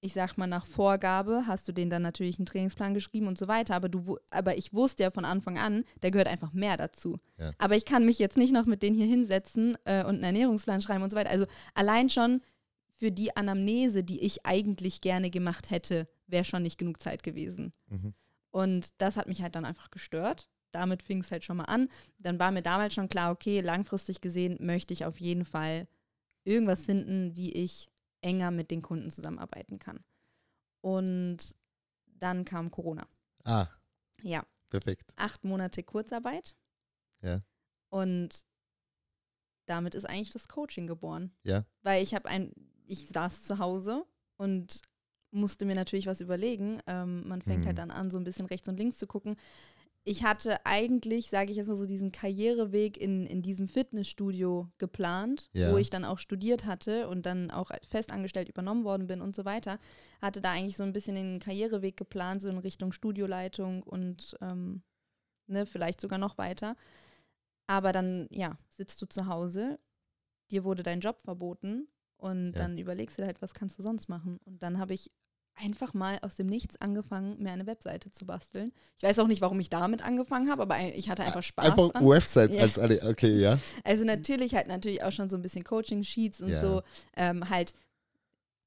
ich sag mal, nach Vorgabe hast du denen dann natürlich einen Trainingsplan geschrieben und so weiter. Aber, du, aber ich wusste ja von Anfang an, da gehört einfach mehr dazu. Ja. Aber ich kann mich jetzt nicht noch mit denen hier hinsetzen äh, und einen Ernährungsplan schreiben und so weiter. Also allein schon für die Anamnese, die ich eigentlich gerne gemacht hätte, wäre schon nicht genug Zeit gewesen. Mhm. Und das hat mich halt dann einfach gestört. Damit fing es halt schon mal an. Dann war mir damals schon klar, okay, langfristig gesehen möchte ich auf jeden Fall irgendwas finden, wie ich enger mit den Kunden zusammenarbeiten kann. Und dann kam Corona. Ah, Ja, perfekt. acht Monate Kurzarbeit. Ja. Und damit ist eigentlich das Coaching geboren. Ja. Weil ich habe ein, ich saß zu Hause und musste mir natürlich was überlegen. Ähm, man fängt Mhm. halt dann an, so ein bisschen rechts und links zu gucken. Ich hatte eigentlich, sage ich jetzt mal so, diesen Karriereweg in, in diesem Fitnessstudio geplant, Ja. wo ich dann auch studiert hatte und dann auch festangestellt übernommen worden bin und so weiter. Hatte da eigentlich so ein bisschen den Karriereweg geplant, so in Richtung Studioleitung und ähm, ne, vielleicht sogar noch weiter. Aber dann, ja, sitzt du zu Hause, dir wurde dein Job verboten und Ja. dann überlegst du halt, was kannst du sonst machen? Und dann habe ich einfach mal aus dem Nichts angefangen, mir eine Webseite zu basteln. Ich weiß auch nicht, warum ich damit angefangen habe, aber ich hatte einfach Spaß Einfach dran. Website Ja. als alle, okay, ja. Also natürlich halt natürlich auch schon so ein bisschen Coaching-Sheets und Ja. so. Ähm, halt,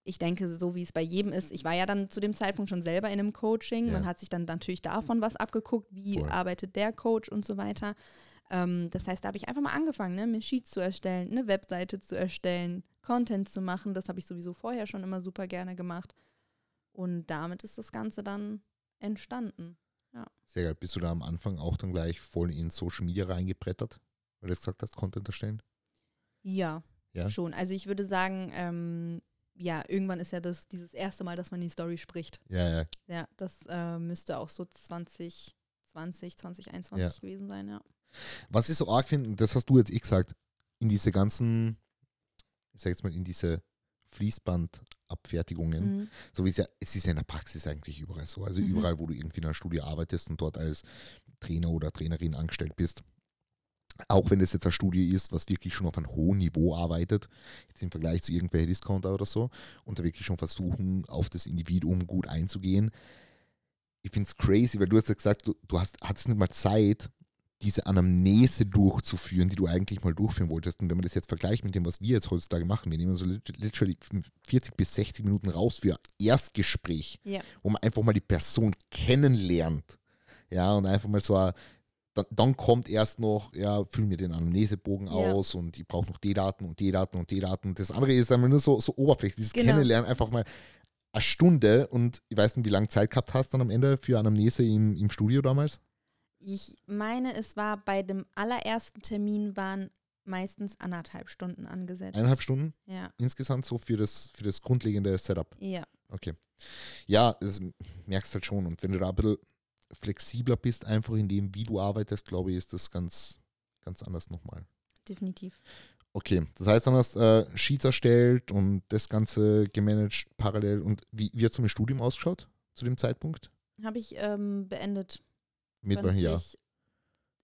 ich denke, so wie es bei jedem ist, ich war ja dann zu dem Zeitpunkt schon selber in einem Coaching. Ja. Man hat sich dann natürlich davon was abgeguckt, wie Voll. arbeitet der Coach und so weiter. Ähm, das heißt, da habe ich einfach mal angefangen, ne, mir Sheets zu erstellen, eine Webseite zu erstellen, Content zu machen. Das habe ich sowieso vorher schon immer super gerne gemacht. Und damit ist das Ganze dann entstanden. Sehr geil. Bist du da am Anfang auch dann gleich voll in Social Media reingebrettert? Weil du jetzt gesagt hast, Content erstellen? Ja, Ja? schon. Also ich würde sagen, ähm, ja, irgendwann ist ja das dieses erste Mal, dass man die Story spricht. Ja, ja. Ja, das äh, müsste auch so 2020, 2021 gewesen sein, ja. Was ich so arg finde, das hast du jetzt eh gesagt, in diese ganzen, ich sag jetzt mal, in diese Fließbandabfertigungen, Mhm. so wie es ja, es ist ja in der Praxis eigentlich überall so. Also Mhm. überall, wo du irgendwie in einer Studie arbeitest und dort als Trainer oder Trainerin angestellt bist. Auch wenn es jetzt eine Studie ist, was wirklich schon auf einem hohen Niveau arbeitet, jetzt im Vergleich zu irgendwelchen Discounter oder so, und da wirklich schon versuchen, auf das Individuum gut einzugehen. ich finde es crazy, weil du hast ja gesagt, du, du hast, hattest nicht mal Zeit, diese Anamnese durchzuführen, die du eigentlich mal durchführen wolltest. Und wenn man das jetzt vergleicht mit dem, was wir jetzt heutzutage machen, wir nehmen so lit- literally 40 bis 60 Minuten raus für Erstgespräch, Ja. wo man einfach mal die Person kennenlernt. Ja, und einfach mal so, ein- dann, dann kommt erst noch, ja, füll mir den Anamnesebogen Ja. aus und ich brauche noch die Daten und die Daten und die Daten. Das andere ist einfach nur so, so oberflächlich. Dieses Genau. Kennenlernen einfach mal eine Stunde und ich weiß nicht, wie lange Zeit gehabt hast dann am Ende für Anamnese im, im Studio damals? Ich meine, es war bei dem allerersten Termin waren meistens anderthalb Stunden angesetzt. Eineinhalb Stunden Ja. insgesamt so für das, für das grundlegende Setup. Ja. Okay. Ja, das merkst halt schon. Und wenn du da ein bisschen flexibler bist, einfach in dem, wie du arbeitest, glaube ich, ist das ganz, ganz anders nochmal. Definitiv. Okay, das heißt, dann hast äh, Sheets erstellt und das Ganze gemanagt parallel. Und wie, wie hat es mit dem Studium ausgeschaut zu dem Zeitpunkt? Habe ich ähm, beendet. Mit welchem Jahr? 20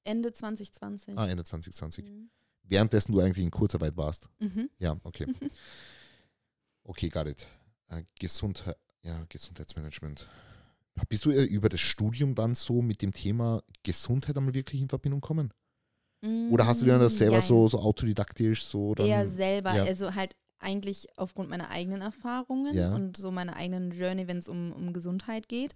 Ende 2020. Ah, Ende 2020. Mhm. Währenddessen du eigentlich in Kurzarbeit warst. Mhm. Ja, okay. Okay, got it. Äh, Gesundheit, ja, Gesundheitsmanagement. Bist du über das Studium dann so mit dem Thema Gesundheit einmal wirklich in Verbindung kommen? Oder hast du dir das selber Jein. so, so autodidaktisch so dann? Eher selber, ja. also halt eigentlich aufgrund meiner eigenen Erfahrungen Ja. und so meiner eigenen Journey, wenn es um, um Gesundheit geht.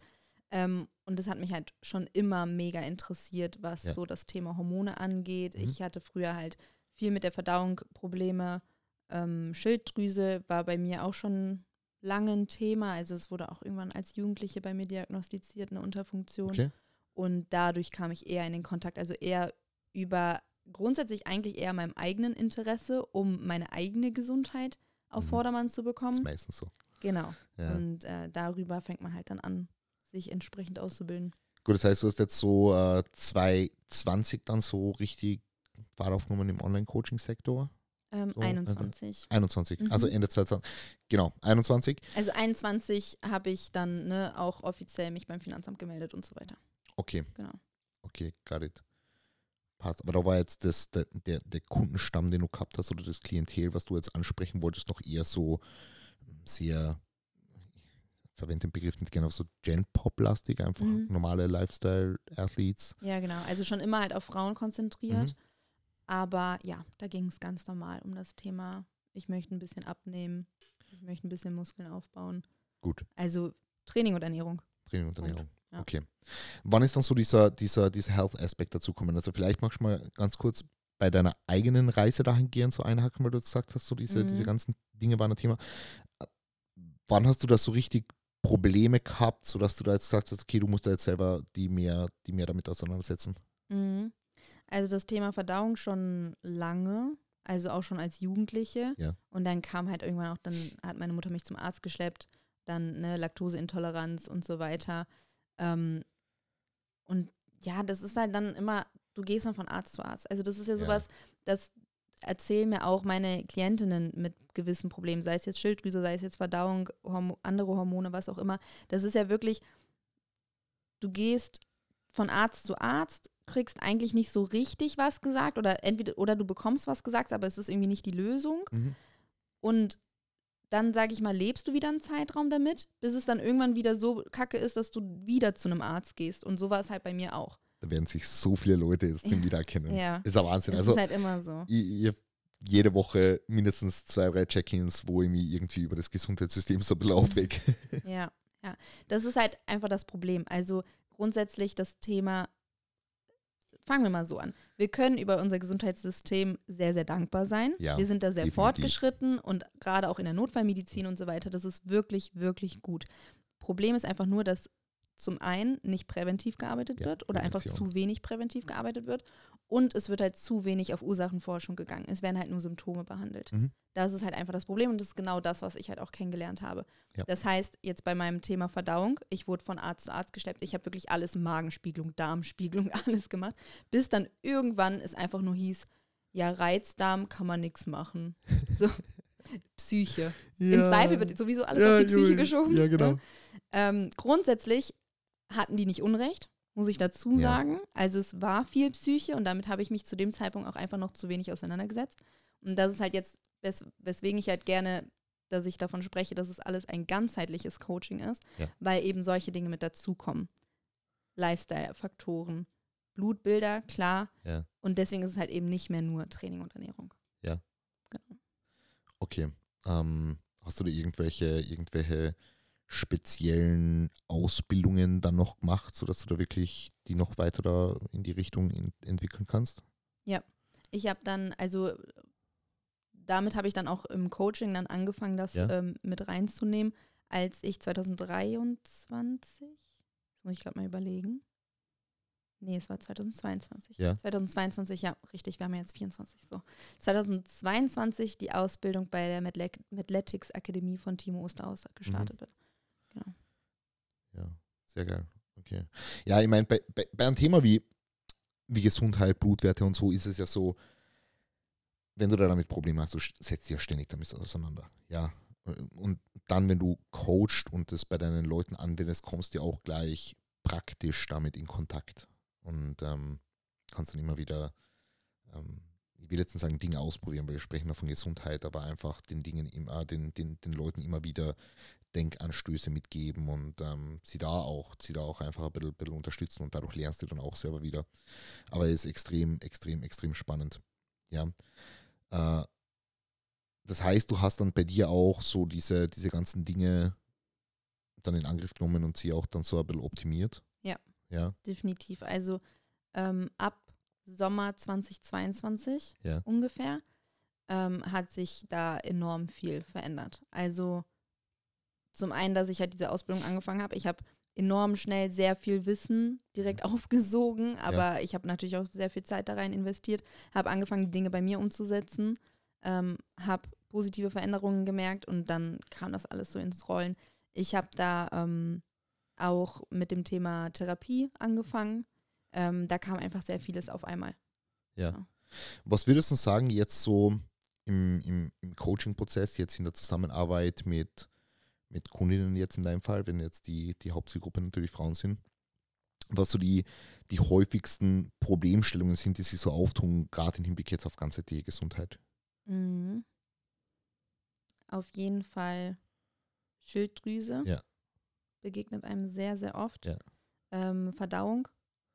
Ähm, und das hat mich halt schon immer mega interessiert, was Ja. so das Thema Hormone angeht. Mhm. Ich hatte früher halt viel mit der Verdauung Probleme. Ähm, Schilddrüse war bei mir auch schon lange ein Thema. Also es wurde auch irgendwann als Jugendliche bei mir diagnostiziert, eine Unterfunktion. Okay. Und dadurch kam ich eher in den Kontakt, also eher über grundsätzlich eigentlich eher meinem eigenen Interesse, um meine eigene Gesundheit auf Mhm. Vordermann zu Das ist bekommen. meistens so. Genau. Ja. Und äh, darüber fängt man halt dann an, sich entsprechend auszubilden. Gut, das heißt, du hast jetzt so äh, 2020 dann so richtig Fahrt aufgenommen im Online-Coaching-Sektor? Ähm, So, 21. 21, Mhm. also Ende 2020. Genau, 21. Also 21 habe ich dann ne, auch offiziell mich beim Finanzamt gemeldet und so weiter. Okay, Genau. okay, got it. Passt. Aber da war jetzt das, der, der, der Kundenstamm, den du gehabt hast, oder das Klientel, was du jetzt ansprechen wolltest, noch eher so sehr, verwende den Begriff nicht gerne, aber so Gen-Pop-lastig, einfach Mhm. normale Lifestyle-Athletes. Ja, genau. Also schon immer halt auf Frauen konzentriert. Mhm. Aber ja, da ging es ganz normal um das Thema, ich möchte ein bisschen abnehmen, ich möchte ein bisschen Muskeln aufbauen. Gut. Also Training und Ernährung. Training und Punkt. Ernährung. Ja. Okay. Wann ist dann so dieser, dieser, dieser Health-Aspekt dazukommen? Also vielleicht magst du mal ganz kurz bei deiner eigenen Reise dahingehend so einhaken, weil du gesagt hast, so diese, Mhm. diese ganzen Dinge waren ein Thema. Wann hast du da so richtig Probleme gehabt, sodass du da jetzt gesagt hast, okay, du musst da jetzt selber die mehr, die mehr damit auseinandersetzen? Mhm. Also das Thema Verdauung schon lange, also auch schon als Jugendliche. Ja. Und dann kam halt irgendwann auch, dann hat meine Mutter mich zum Arzt geschleppt, dann ne, Laktoseintoleranz und so weiter. Ähm, und ja, das ist halt dann immer, du gehst dann von Arzt zu Arzt. Also das ist ja Ja. sowas, das erzählen mir auch meine Klientinnen mit gewissen Problemen, sei es jetzt Schilddrüse, sei es jetzt Verdauung, Hormo andere Hormone, was auch immer. Das ist ja wirklich, du gehst von Arzt zu Arzt, kriegst eigentlich nicht so richtig was gesagt oder entweder oder du bekommst was gesagt, aber es ist irgendwie nicht die Lösung. Mhm. Und dann, sage ich mal, lebst du wieder einen Zeitraum damit, bis es dann irgendwann wieder so kacke ist, dass du wieder zu einem Arzt gehst. Und so war es halt bei mir auch. Da werden sich so viele Leute jetzt den wiedererkennen. Ja. Ist ein Wahnsinn. Es Also ist halt immer so. ich, ich, jede Woche mindestens zwei, drei Check-ins, wo ich mich irgendwie über das Gesundheitssystem so ein bisschen aufreg. Ja, ja. Das ist halt einfach das Problem. Also grundsätzlich das Thema, fangen wir mal so an. Wir können über unser Gesundheitssystem sehr, sehr dankbar sein. Ja, wir sind da sehr definitiv. fortgeschritten und gerade auch in der Notfallmedizin und so weiter, das ist wirklich, wirklich gut. Problem ist einfach nur, dass zum einen nicht präventiv gearbeitet Ja, wird oder einfach zu wenig präventiv gearbeitet wird und es wird halt zu wenig auf Ursachenforschung gegangen. Es werden halt nur Symptome behandelt. Mhm. Das ist halt einfach das Problem und das ist genau das, was ich halt auch kennengelernt habe. Ja. Das heißt, jetzt bei meinem Thema Verdauung, ich wurde von Arzt zu Arzt geschleppt. Ich habe wirklich alles, Magenspiegelung, Darmspiegelung, alles gemacht, bis dann irgendwann es einfach nur hieß, ja, Reizdarm kann man nichts machen. So, Psyche. Im Zweifel wird sowieso alles auf die Psyche geschoben. Ja, genau. ne? Ähm, grundsätzlich hatten die nicht Unrecht, muss ich dazu Ja. sagen. Also es war viel Psyche und damit habe ich mich zu dem Zeitpunkt auch einfach noch zu wenig auseinandergesetzt. Und das ist halt jetzt, wes weswegen ich halt gerne, dass ich davon spreche, dass es alles ein ganzheitliches Coaching ist, Ja. weil eben solche Dinge mit dazukommen. Lifestyle-Faktoren. Blutbilder, klar. Ja. Und deswegen ist es halt eben nicht mehr nur Training und Ernährung. Okay. Ähm, hast du da irgendwelche, irgendwelche speziellen Ausbildungen dann noch gemacht, sodass du da wirklich die noch weiter da in die Richtung in, entwickeln kannst? Ich habe dann, also damit habe ich dann auch im Coaching dann angefangen, das Ja. ähm, mit reinzunehmen, als ich 2023, das muss ich gerade mal überlegen. Nee, es war 2022. Ja. 2022, ja, richtig, wir haben ja jetzt 24 so. 2022 die Ausbildung bei der Medletics Akademie von Timo Osterhaus gestartet bin. Ja, sehr geil. Okay. Ja, ich meine, bei, bei, bei einem Thema wie, wie Gesundheit, Blutwerte und so ist es ja so, wenn du da damit Probleme hast, du setzt dich ja ständig damit auseinander. Ja. Und dann, wenn du coachst und das bei deinen Leuten anwendest, kommst du ja auch gleich praktisch damit in Kontakt. Und ähm, kannst dann immer wieder, ähm, ich will jetzt nicht sagen, Dinge ausprobieren, weil wir sprechen da von Gesundheit, aber einfach den Dingen immer, den, den, den Leuten immer wieder Denkanstöße mitgeben und ähm, sie da auch, sie da auch einfach ein bisschen, bisschen unterstützen und dadurch lernst du dann auch selber wieder. Aber es ist extrem, extrem, extrem spannend. Ja. Äh, das heißt, du hast dann bei dir auch so diese, diese ganzen Dinge dann in Angriff genommen und sie auch dann so ein bisschen optimiert. Ja. Ja, Definitiv. Also ähm, ab Sommer 2022 Ja. ungefähr ähm, hat sich da enorm viel verändert. Also zum einen, dass ich halt diese Ausbildung angefangen habe. Ich habe enorm schnell sehr viel Wissen direkt aufgesogen, aber ich habe natürlich auch sehr viel Zeit da rein investiert, habe angefangen, die Dinge bei mir umzusetzen, ähm, habe positive Veränderungen gemerkt und dann kam das alles so ins Rollen. Ich habe da ähm, auch mit dem Thema Therapie angefangen. Ähm, da kam einfach sehr vieles auf einmal. Was würdest du sagen jetzt so im, im, im Coaching-Prozess, jetzt in der Zusammenarbeit mit, mit Kundinnen jetzt in deinem Fall, wenn jetzt die, die Hauptzielgruppe natürlich Frauen sind, was so die, die häufigsten Problemstellungen sind, die sich so auftun, gerade im Hinblick jetzt auf ganzheitliche Gesundheit? Mhm. Auf jeden Fall Schilddrüse. Ja. Begegnet einem sehr, sehr oft. Ja. Ähm, Verdauung.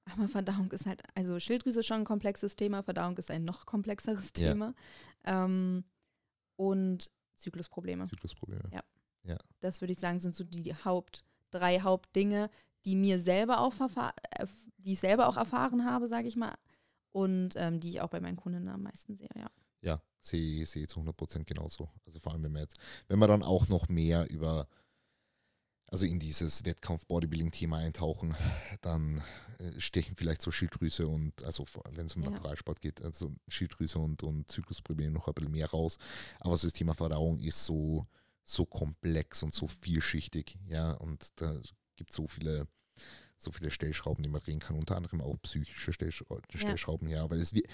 Aber Verdauung ist halt, also Schilddrüse ist schon ein komplexes Thema, Verdauung ist ein noch komplexeres Ja. Thema. Ähm, und Zyklusprobleme. Zyklusprobleme. Das würde ich sagen, sind so die Haupt, drei Hauptdinge, die mir selber auch äh, die ich selber auch erfahren habe, sage ich mal. Und ähm, die ich auch bei meinen Kunden am meisten sehe, ja. Ja, sehe ich zu 100% genauso. Also vor allem, wenn wir jetzt, wenn wir dann auch noch mehr über, also in dieses Wettkampf-Bodybuilding-Thema eintauchen, dann äh, stechen vielleicht so Schilddrüse und, also wenn es um Ja. Naturalsport geht, also Schilddrüse und, und Zyklusprobleme noch ein bisschen mehr raus. Aber so das Thema Verdauung ist so, so komplex und so vielschichtig, ja, und da gibt es so viele, so viele Stellschrauben, die man drehen kann, unter anderem auch psychische Stellschrauben, Stellschrauben ja, weil es wie-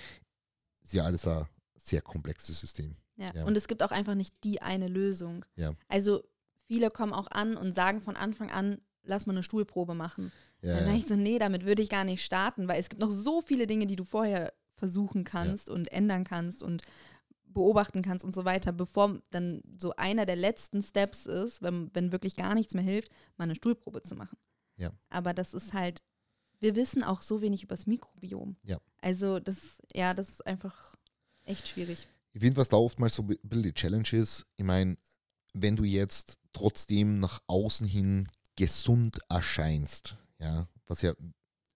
ist ja alles ein sehr komplexes System. Ja. Ja. Und es gibt auch einfach nicht die eine Lösung. Ja. Also viele kommen auch an und sagen von Anfang an, lass mal eine Stuhlprobe machen. Ja, Dann sage ja. ich so, nee, damit würde ich gar nicht starten, weil es gibt noch so viele Dinge, die du vorher versuchen kannst und ändern kannst und beobachten kannst und so weiter, bevor dann so einer der letzten Steps ist, wenn, wenn wirklich gar nichts mehr hilft, mal eine Stuhlprobe zu machen. Ja. Aber das ist halt, wir wissen auch so wenig über das Mikrobiom. Ja. Also das, ja, das ist einfach echt schwierig. Ich finde, was da oftmals so ein bisschen die Challenge ist, ich meine, wenn du jetzt trotzdem nach außen hin gesund erscheinst, ja, was ja,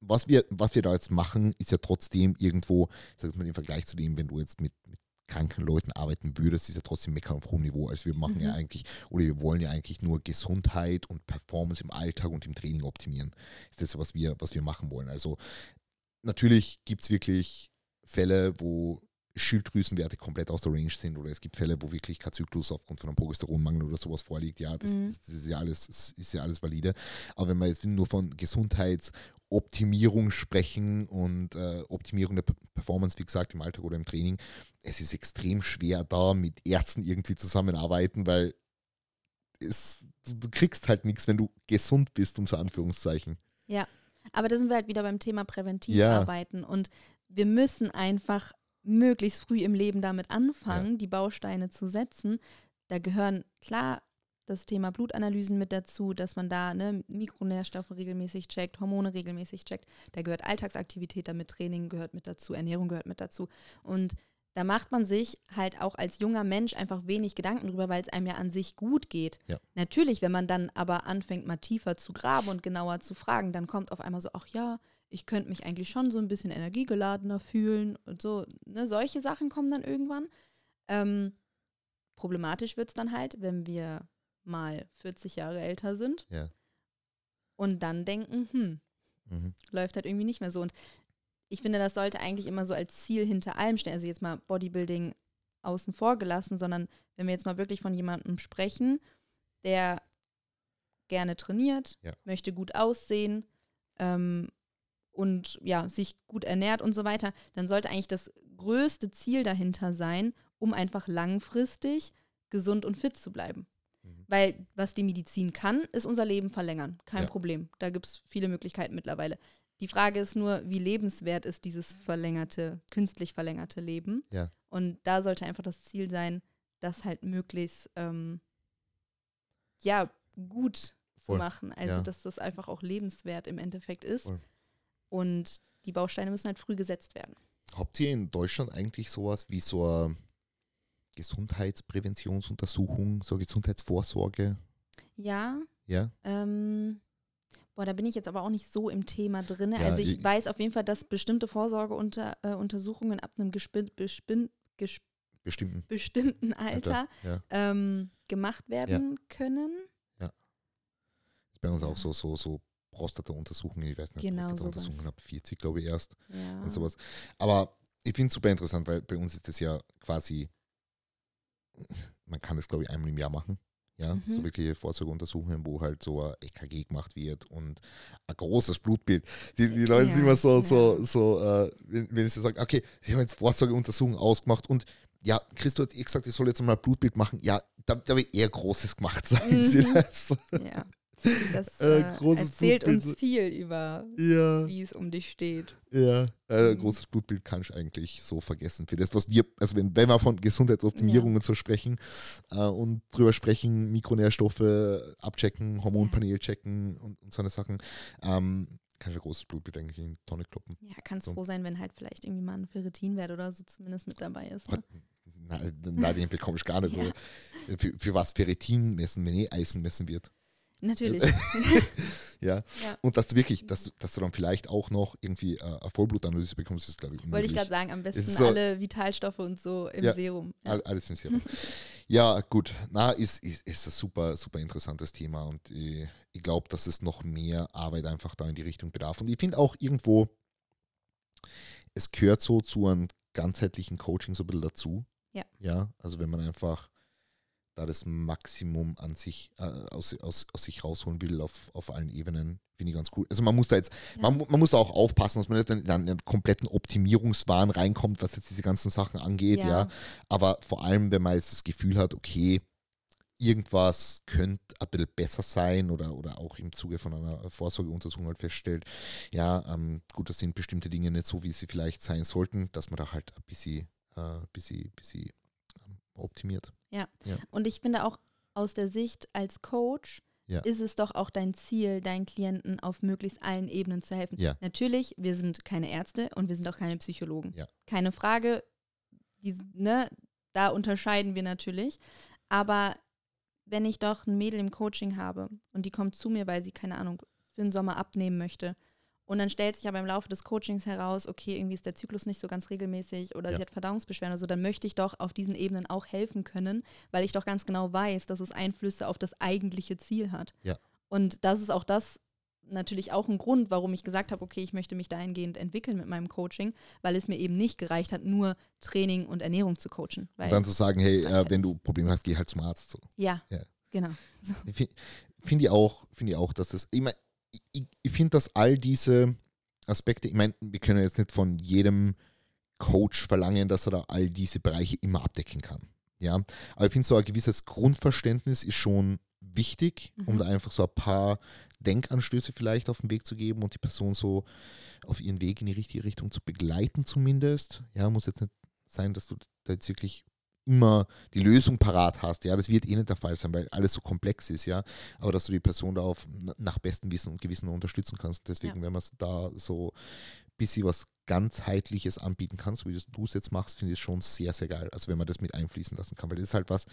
was wir, was wir da jetzt machen, ist ja trotzdem irgendwo, ich sag mal im Vergleich zu dem, wenn du jetzt mit, mit kranken Leuten arbeiten würdest, ist ja trotzdem Meckern auf hohem Niveau. Also wir machen ja Mhm. eigentlich, oder wir wollen ja eigentlich nur Gesundheit und Performance im Alltag und im Training optimieren. Ist das, was wir, was wir machen wollen. Also natürlich gibt es wirklich Fälle, wo Schilddrüsenwerte komplett aus der Range sind oder es gibt Fälle, wo wirklich kein Zyklus aufgrund von einem Progesteronmangel oder sowas vorliegt. Ja, das, Mhm. das, das ist ja alles, das ist ja alles valide. Aber wenn wir jetzt nur von Gesundheitsoptimierung sprechen und äh, Optimierung der P- Performance, wie gesagt, im Alltag oder im Training, es ist extrem schwer, da mit Ärzten irgendwie zusammenarbeiten, weil es, du, kriegst halt nichts, wenn du gesund bist, unter Anführungszeichen. Aber da sind wir halt wieder beim Thema präventiv Ja. Und wir müssen einfach möglichst früh im Leben damit anfangen, die Bausteine zu setzen. Da gehören klar das Thema Blutanalysen mit dazu, dass man da ne, Mikronährstoffe regelmäßig checkt, Hormone regelmäßig checkt. Da gehört Alltagsaktivität damit, Training gehört mit dazu, Ernährung gehört mit dazu. Und da macht man sich halt auch als junger Mensch einfach wenig Gedanken drüber, weil es einem ja an sich gut geht. Ja. Natürlich, wenn man dann aber anfängt, mal tiefer zu graben und genauer zu fragen, dann kommt auf einmal so, ach ja, ich könnte mich eigentlich schon so ein bisschen energiegeladener fühlen und so. Ne, solche Sachen kommen dann irgendwann. Ähm, problematisch wird es dann halt, wenn wir mal 40 Jahre älter sind Ja. und dann denken, hm, Mhm. läuft halt irgendwie nicht mehr so. Und ich finde, das sollte eigentlich immer so als Ziel hinter allem stehen. Also jetzt mal Bodybuilding außen vor gelassen, sondern wenn wir jetzt mal wirklich von jemandem sprechen, der gerne trainiert, Ja. möchte gut aussehen ähm, und ja, sich gut ernährt und so weiter, dann sollte eigentlich das größte Ziel dahinter sein, um einfach langfristig gesund und fit zu bleiben. Mhm. Weil was die Medizin kann, ist unser Leben verlängern. Kein Ja. Problem. Da gibt es viele Möglichkeiten mittlerweile. Die Frage ist nur, wie lebenswert ist dieses verlängerte, künstlich verlängerte Leben? Ja. Und da sollte einfach das Ziel sein, das halt möglichst ähm, ja, gut zu Voll. machen. Also, Ja. dass das einfach auch lebenswert im Endeffekt ist. Voll. Und die Bausteine müssen halt früh gesetzt werden. Habt ihr in Deutschland eigentlich sowas wie so eine Gesundheitspräventionsuntersuchung, so Gesundheitsvorsorge? Ja, Ja? ähm, boah, da bin ich jetzt aber auch nicht so im Thema drin. Ja, also ich ich- weiß auf jeden Fall, dass bestimmte Vorsorgeuntersuchungen äh, ab einem gespin, bespin, ges, Bestimmten. bestimmten Alter Ja. ähm, gemacht werden können. Ist bei uns auch so, so, so Prostata-Untersuchungen, ich weiß nicht, Genau Prostata-Untersuchungen ab 40, glaube ich, erst. Ja. und sowas. Aber ich finde es super interessant, weil bei uns ist das ja quasi, man kann das glaube ich einmal im Jahr machen. Ja, Mhm. so wirkliche Vorsorgeuntersuchungen, wo halt so ein EKG gemacht wird und ein großes Blutbild. Die, die Leute sind Ja, immer so, so, ja. so äh, wenn, wenn sie sagen, okay, sie haben jetzt Vorsorgeuntersuchungen ausgemacht und ja, Christo hat eh gesagt, ich soll jetzt mal ein Blutbild machen. Ja, da, da wird eher Großes gemacht, sagen sie. Mhm. Also, ja. Das Äh, äh, erzählt Blutbild. uns viel über, ja. wie es um dich steht. Ja, äh, Mhm. großes Blutbild kann ich eigentlich so vergessen. Für das, was wir, also wenn, wenn wir von Gesundheitsoptimierung und so sprechen äh, und drüber sprechen, Mikronährstoffe abchecken, Hormonpanel checken und, und so eine Sachen, ähm, kann ich ein großes Blutbild eigentlich in die Tonne kloppen. Ja, kannst So. froh sein, wenn halt vielleicht irgendwie mal ein Ferritinwert oder so zumindest mit dabei ist. Ne? Na, na, den bekomme ich gar nicht. Ja. So. Für, für was Ferritin messen, wenn eh Eisen messen wird. Natürlich. Ja. Ja. Und dass du wirklich, dass, du- dass du dann vielleicht auch noch irgendwie äh, eine Vollblutanalyse bekommst, ist, glaube ich, Wollte ich unmöglich. gerade sagen, am besten so- alle Vitalstoffe und so im Ja. Serum. Ja. All- Alles im Serum. ja, gut. Na, ist, ist, ist ein super, super interessantes Thema und ich, ich glaube, dass es noch mehr Arbeit einfach da in die Richtung bedarf. Und ich finde auch irgendwo, es gehört so zu einem ganzheitlichen Coaching so ein bisschen dazu. Ja. Ja, also wenn man einfach da das Maximum an sich, äh, aus, aus, aus sich rausholen will auf, auf allen Ebenen, finde ich ganz cool. Also man muss da jetzt, Ja. man, man muss da auch aufpassen, dass man nicht in einen kompletten Optimierungswahn reinkommt, was jetzt diese ganzen Sachen angeht, ja. Ja. Aber vor allem, wenn man jetzt das Gefühl hat, okay, irgendwas könnte ein bisschen besser sein oder, oder auch im Zuge von einer Vorsorgeuntersuchung halt feststellt, ja, ähm, gut, das sind bestimmte Dinge nicht so, wie sie vielleicht sein sollten, dass man da halt ein bisschen, äh, bisschen, bisschen optimiert. Und ich finde auch aus der Sicht als Coach Ja. ist es doch auch dein Ziel, deinen Klienten auf möglichst allen Ebenen zu helfen. Ja. Natürlich, wir sind keine Ärzte und wir sind auch keine Psychologen. Ja. Keine Frage, die, ne, da unterscheiden wir natürlich. Aber wenn ich doch ein Mädel im Coaching habe und die kommt zu mir, weil sie, keine Ahnung, für den Sommer abnehmen möchte. Und dann stellt sich aber im Laufe des Coachings heraus, okay, irgendwie ist der Zyklus nicht so ganz regelmäßig oder Ja. sie hat Verdauungsbeschwerden oder so, dann möchte ich doch auf diesen Ebenen auch helfen können, weil ich doch ganz genau weiß, dass es Einflüsse auf das eigentliche Ziel hat. Ja. Und das ist auch das natürlich auch ein Grund, warum ich gesagt habe, okay, ich möchte mich dahingehend entwickeln mit meinem Coaching, weil es mir eben nicht gereicht hat, nur Training und Ernährung zu coachen. Und dann zu sagen, hey, äh, halt wenn du Probleme hast, geh halt zum Arzt. So. ja, Ja. genau. Ich Finde find ich, auch, find ich auch, dass das, ich meine, ich, ich finde, dass all diese Aspekte, ich meine, wir können jetzt nicht von jedem Coach verlangen, dass er da all diese Bereiche immer abdecken kann. Ja, aber ich finde so ein gewisses Grundverständnis ist schon wichtig, um Mhm. da einfach so ein paar Denkanstöße vielleicht auf den Weg zu geben und die Person so auf ihren Weg in die richtige Richtung zu begleiten zumindest. Ja, muss jetzt nicht sein, dass du da jetzt wirklich immer die Lösung parat hast. Ja, das wird eh nicht der Fall sein, weil alles so komplex ist, ja. Aber dass du die Person da auf, nach bestem Wissen und Gewissen unterstützen kannst. Deswegen, ja. wenn man da so ein bisschen was ganzheitliches anbieten kannst, wie du es jetzt machst, finde ich schon sehr, sehr geil. Also wenn man das mit einfließen lassen kann, weil das ist halt was,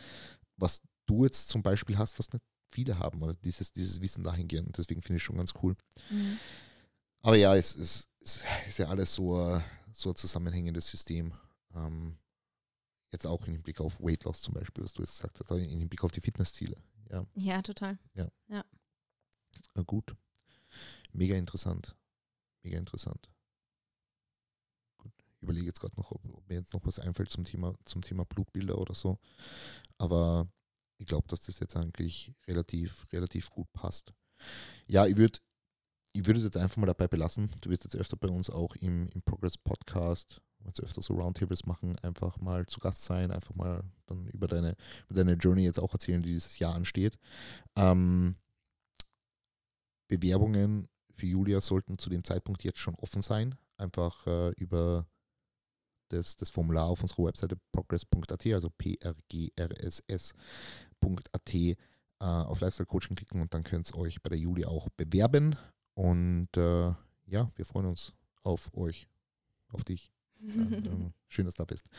was du jetzt zum Beispiel hast, was nicht viele haben, oder dieses, dieses Wissen dahingehend. Deswegen finde ich schon ganz cool. Mhm. Aber ja, es, es, es, ist ja alles so, so ein zusammenhängendes System. Ähm, jetzt auch im Hinblick auf Weight Loss zum Beispiel, was du jetzt gesagt hast, im Hinblick auf die Fitnessziele. Ja, ja total. Ja. ja. Na gut. Mega interessant. Mega interessant. Gut. Ich überlege jetzt gerade noch, ob, ob, mir jetzt noch was einfällt zum Thema, zum Thema Blutbilder oder so. Aber ich glaube, dass das jetzt eigentlich relativ, relativ gut passt. Ja, ich würde ich würde es jetzt einfach mal dabei belassen. Du wirst jetzt öfter bei uns auch im, im Progress Podcast, jetzt öfter so Roundtables machen, einfach mal zu Gast sein, einfach mal dann über deine, über deine Journey jetzt auch erzählen, die dieses Jahr ansteht. Ähm, Bewerbungen für Julia sollten zu dem Zeitpunkt jetzt schon offen sein. Einfach äh, über das, das Formular auf unserer Webseite progress.at, also prgrss.at, äh, auf Lifestyle Coaching klicken und dann könnt ihr euch bei der Julia auch bewerben. Und äh, ja, wir freuen uns auf euch, auf dich. Ähm, schön, dass du da bist.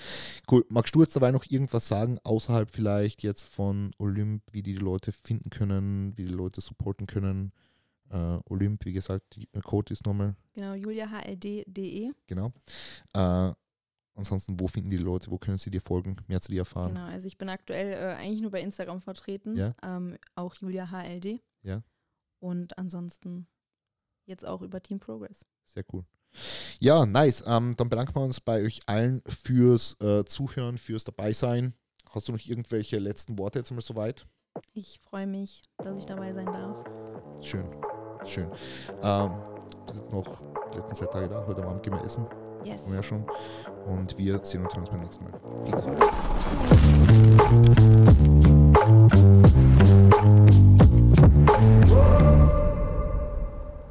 Cool. Magst du jetzt dabei noch irgendwas sagen, außerhalb vielleicht jetzt von Olymp, wie die, die Leute finden können, wie die Leute supporten können? Uh, Olymp, wie gesagt, die Code ist nochmal. Genau, juliahld.de. Genau. Uh, ansonsten, wo finden die Leute, wo können sie dir folgen, mehr zu dir erfahren? Genau, also ich bin aktuell äh, eigentlich nur bei Instagram vertreten, ja? ähm, auch juliahld. Ja. Und ansonsten jetzt auch über Team Progress. Sehr cool. Ja, nice. Ähm, dann bedanken wir uns bei euch allen fürs äh, Zuhören, fürs Dabeisein. Hast du noch irgendwelche letzten Worte jetzt einmal soweit? Ich freue mich, dass ich dabei sein darf. Schön, schön. Ähm, bis jetzt noch die letzten zwei Tage da. Heute Abend gehen wir essen. Yes. Ja schon. Und wir sehen uns beim nächsten Mal. Peace.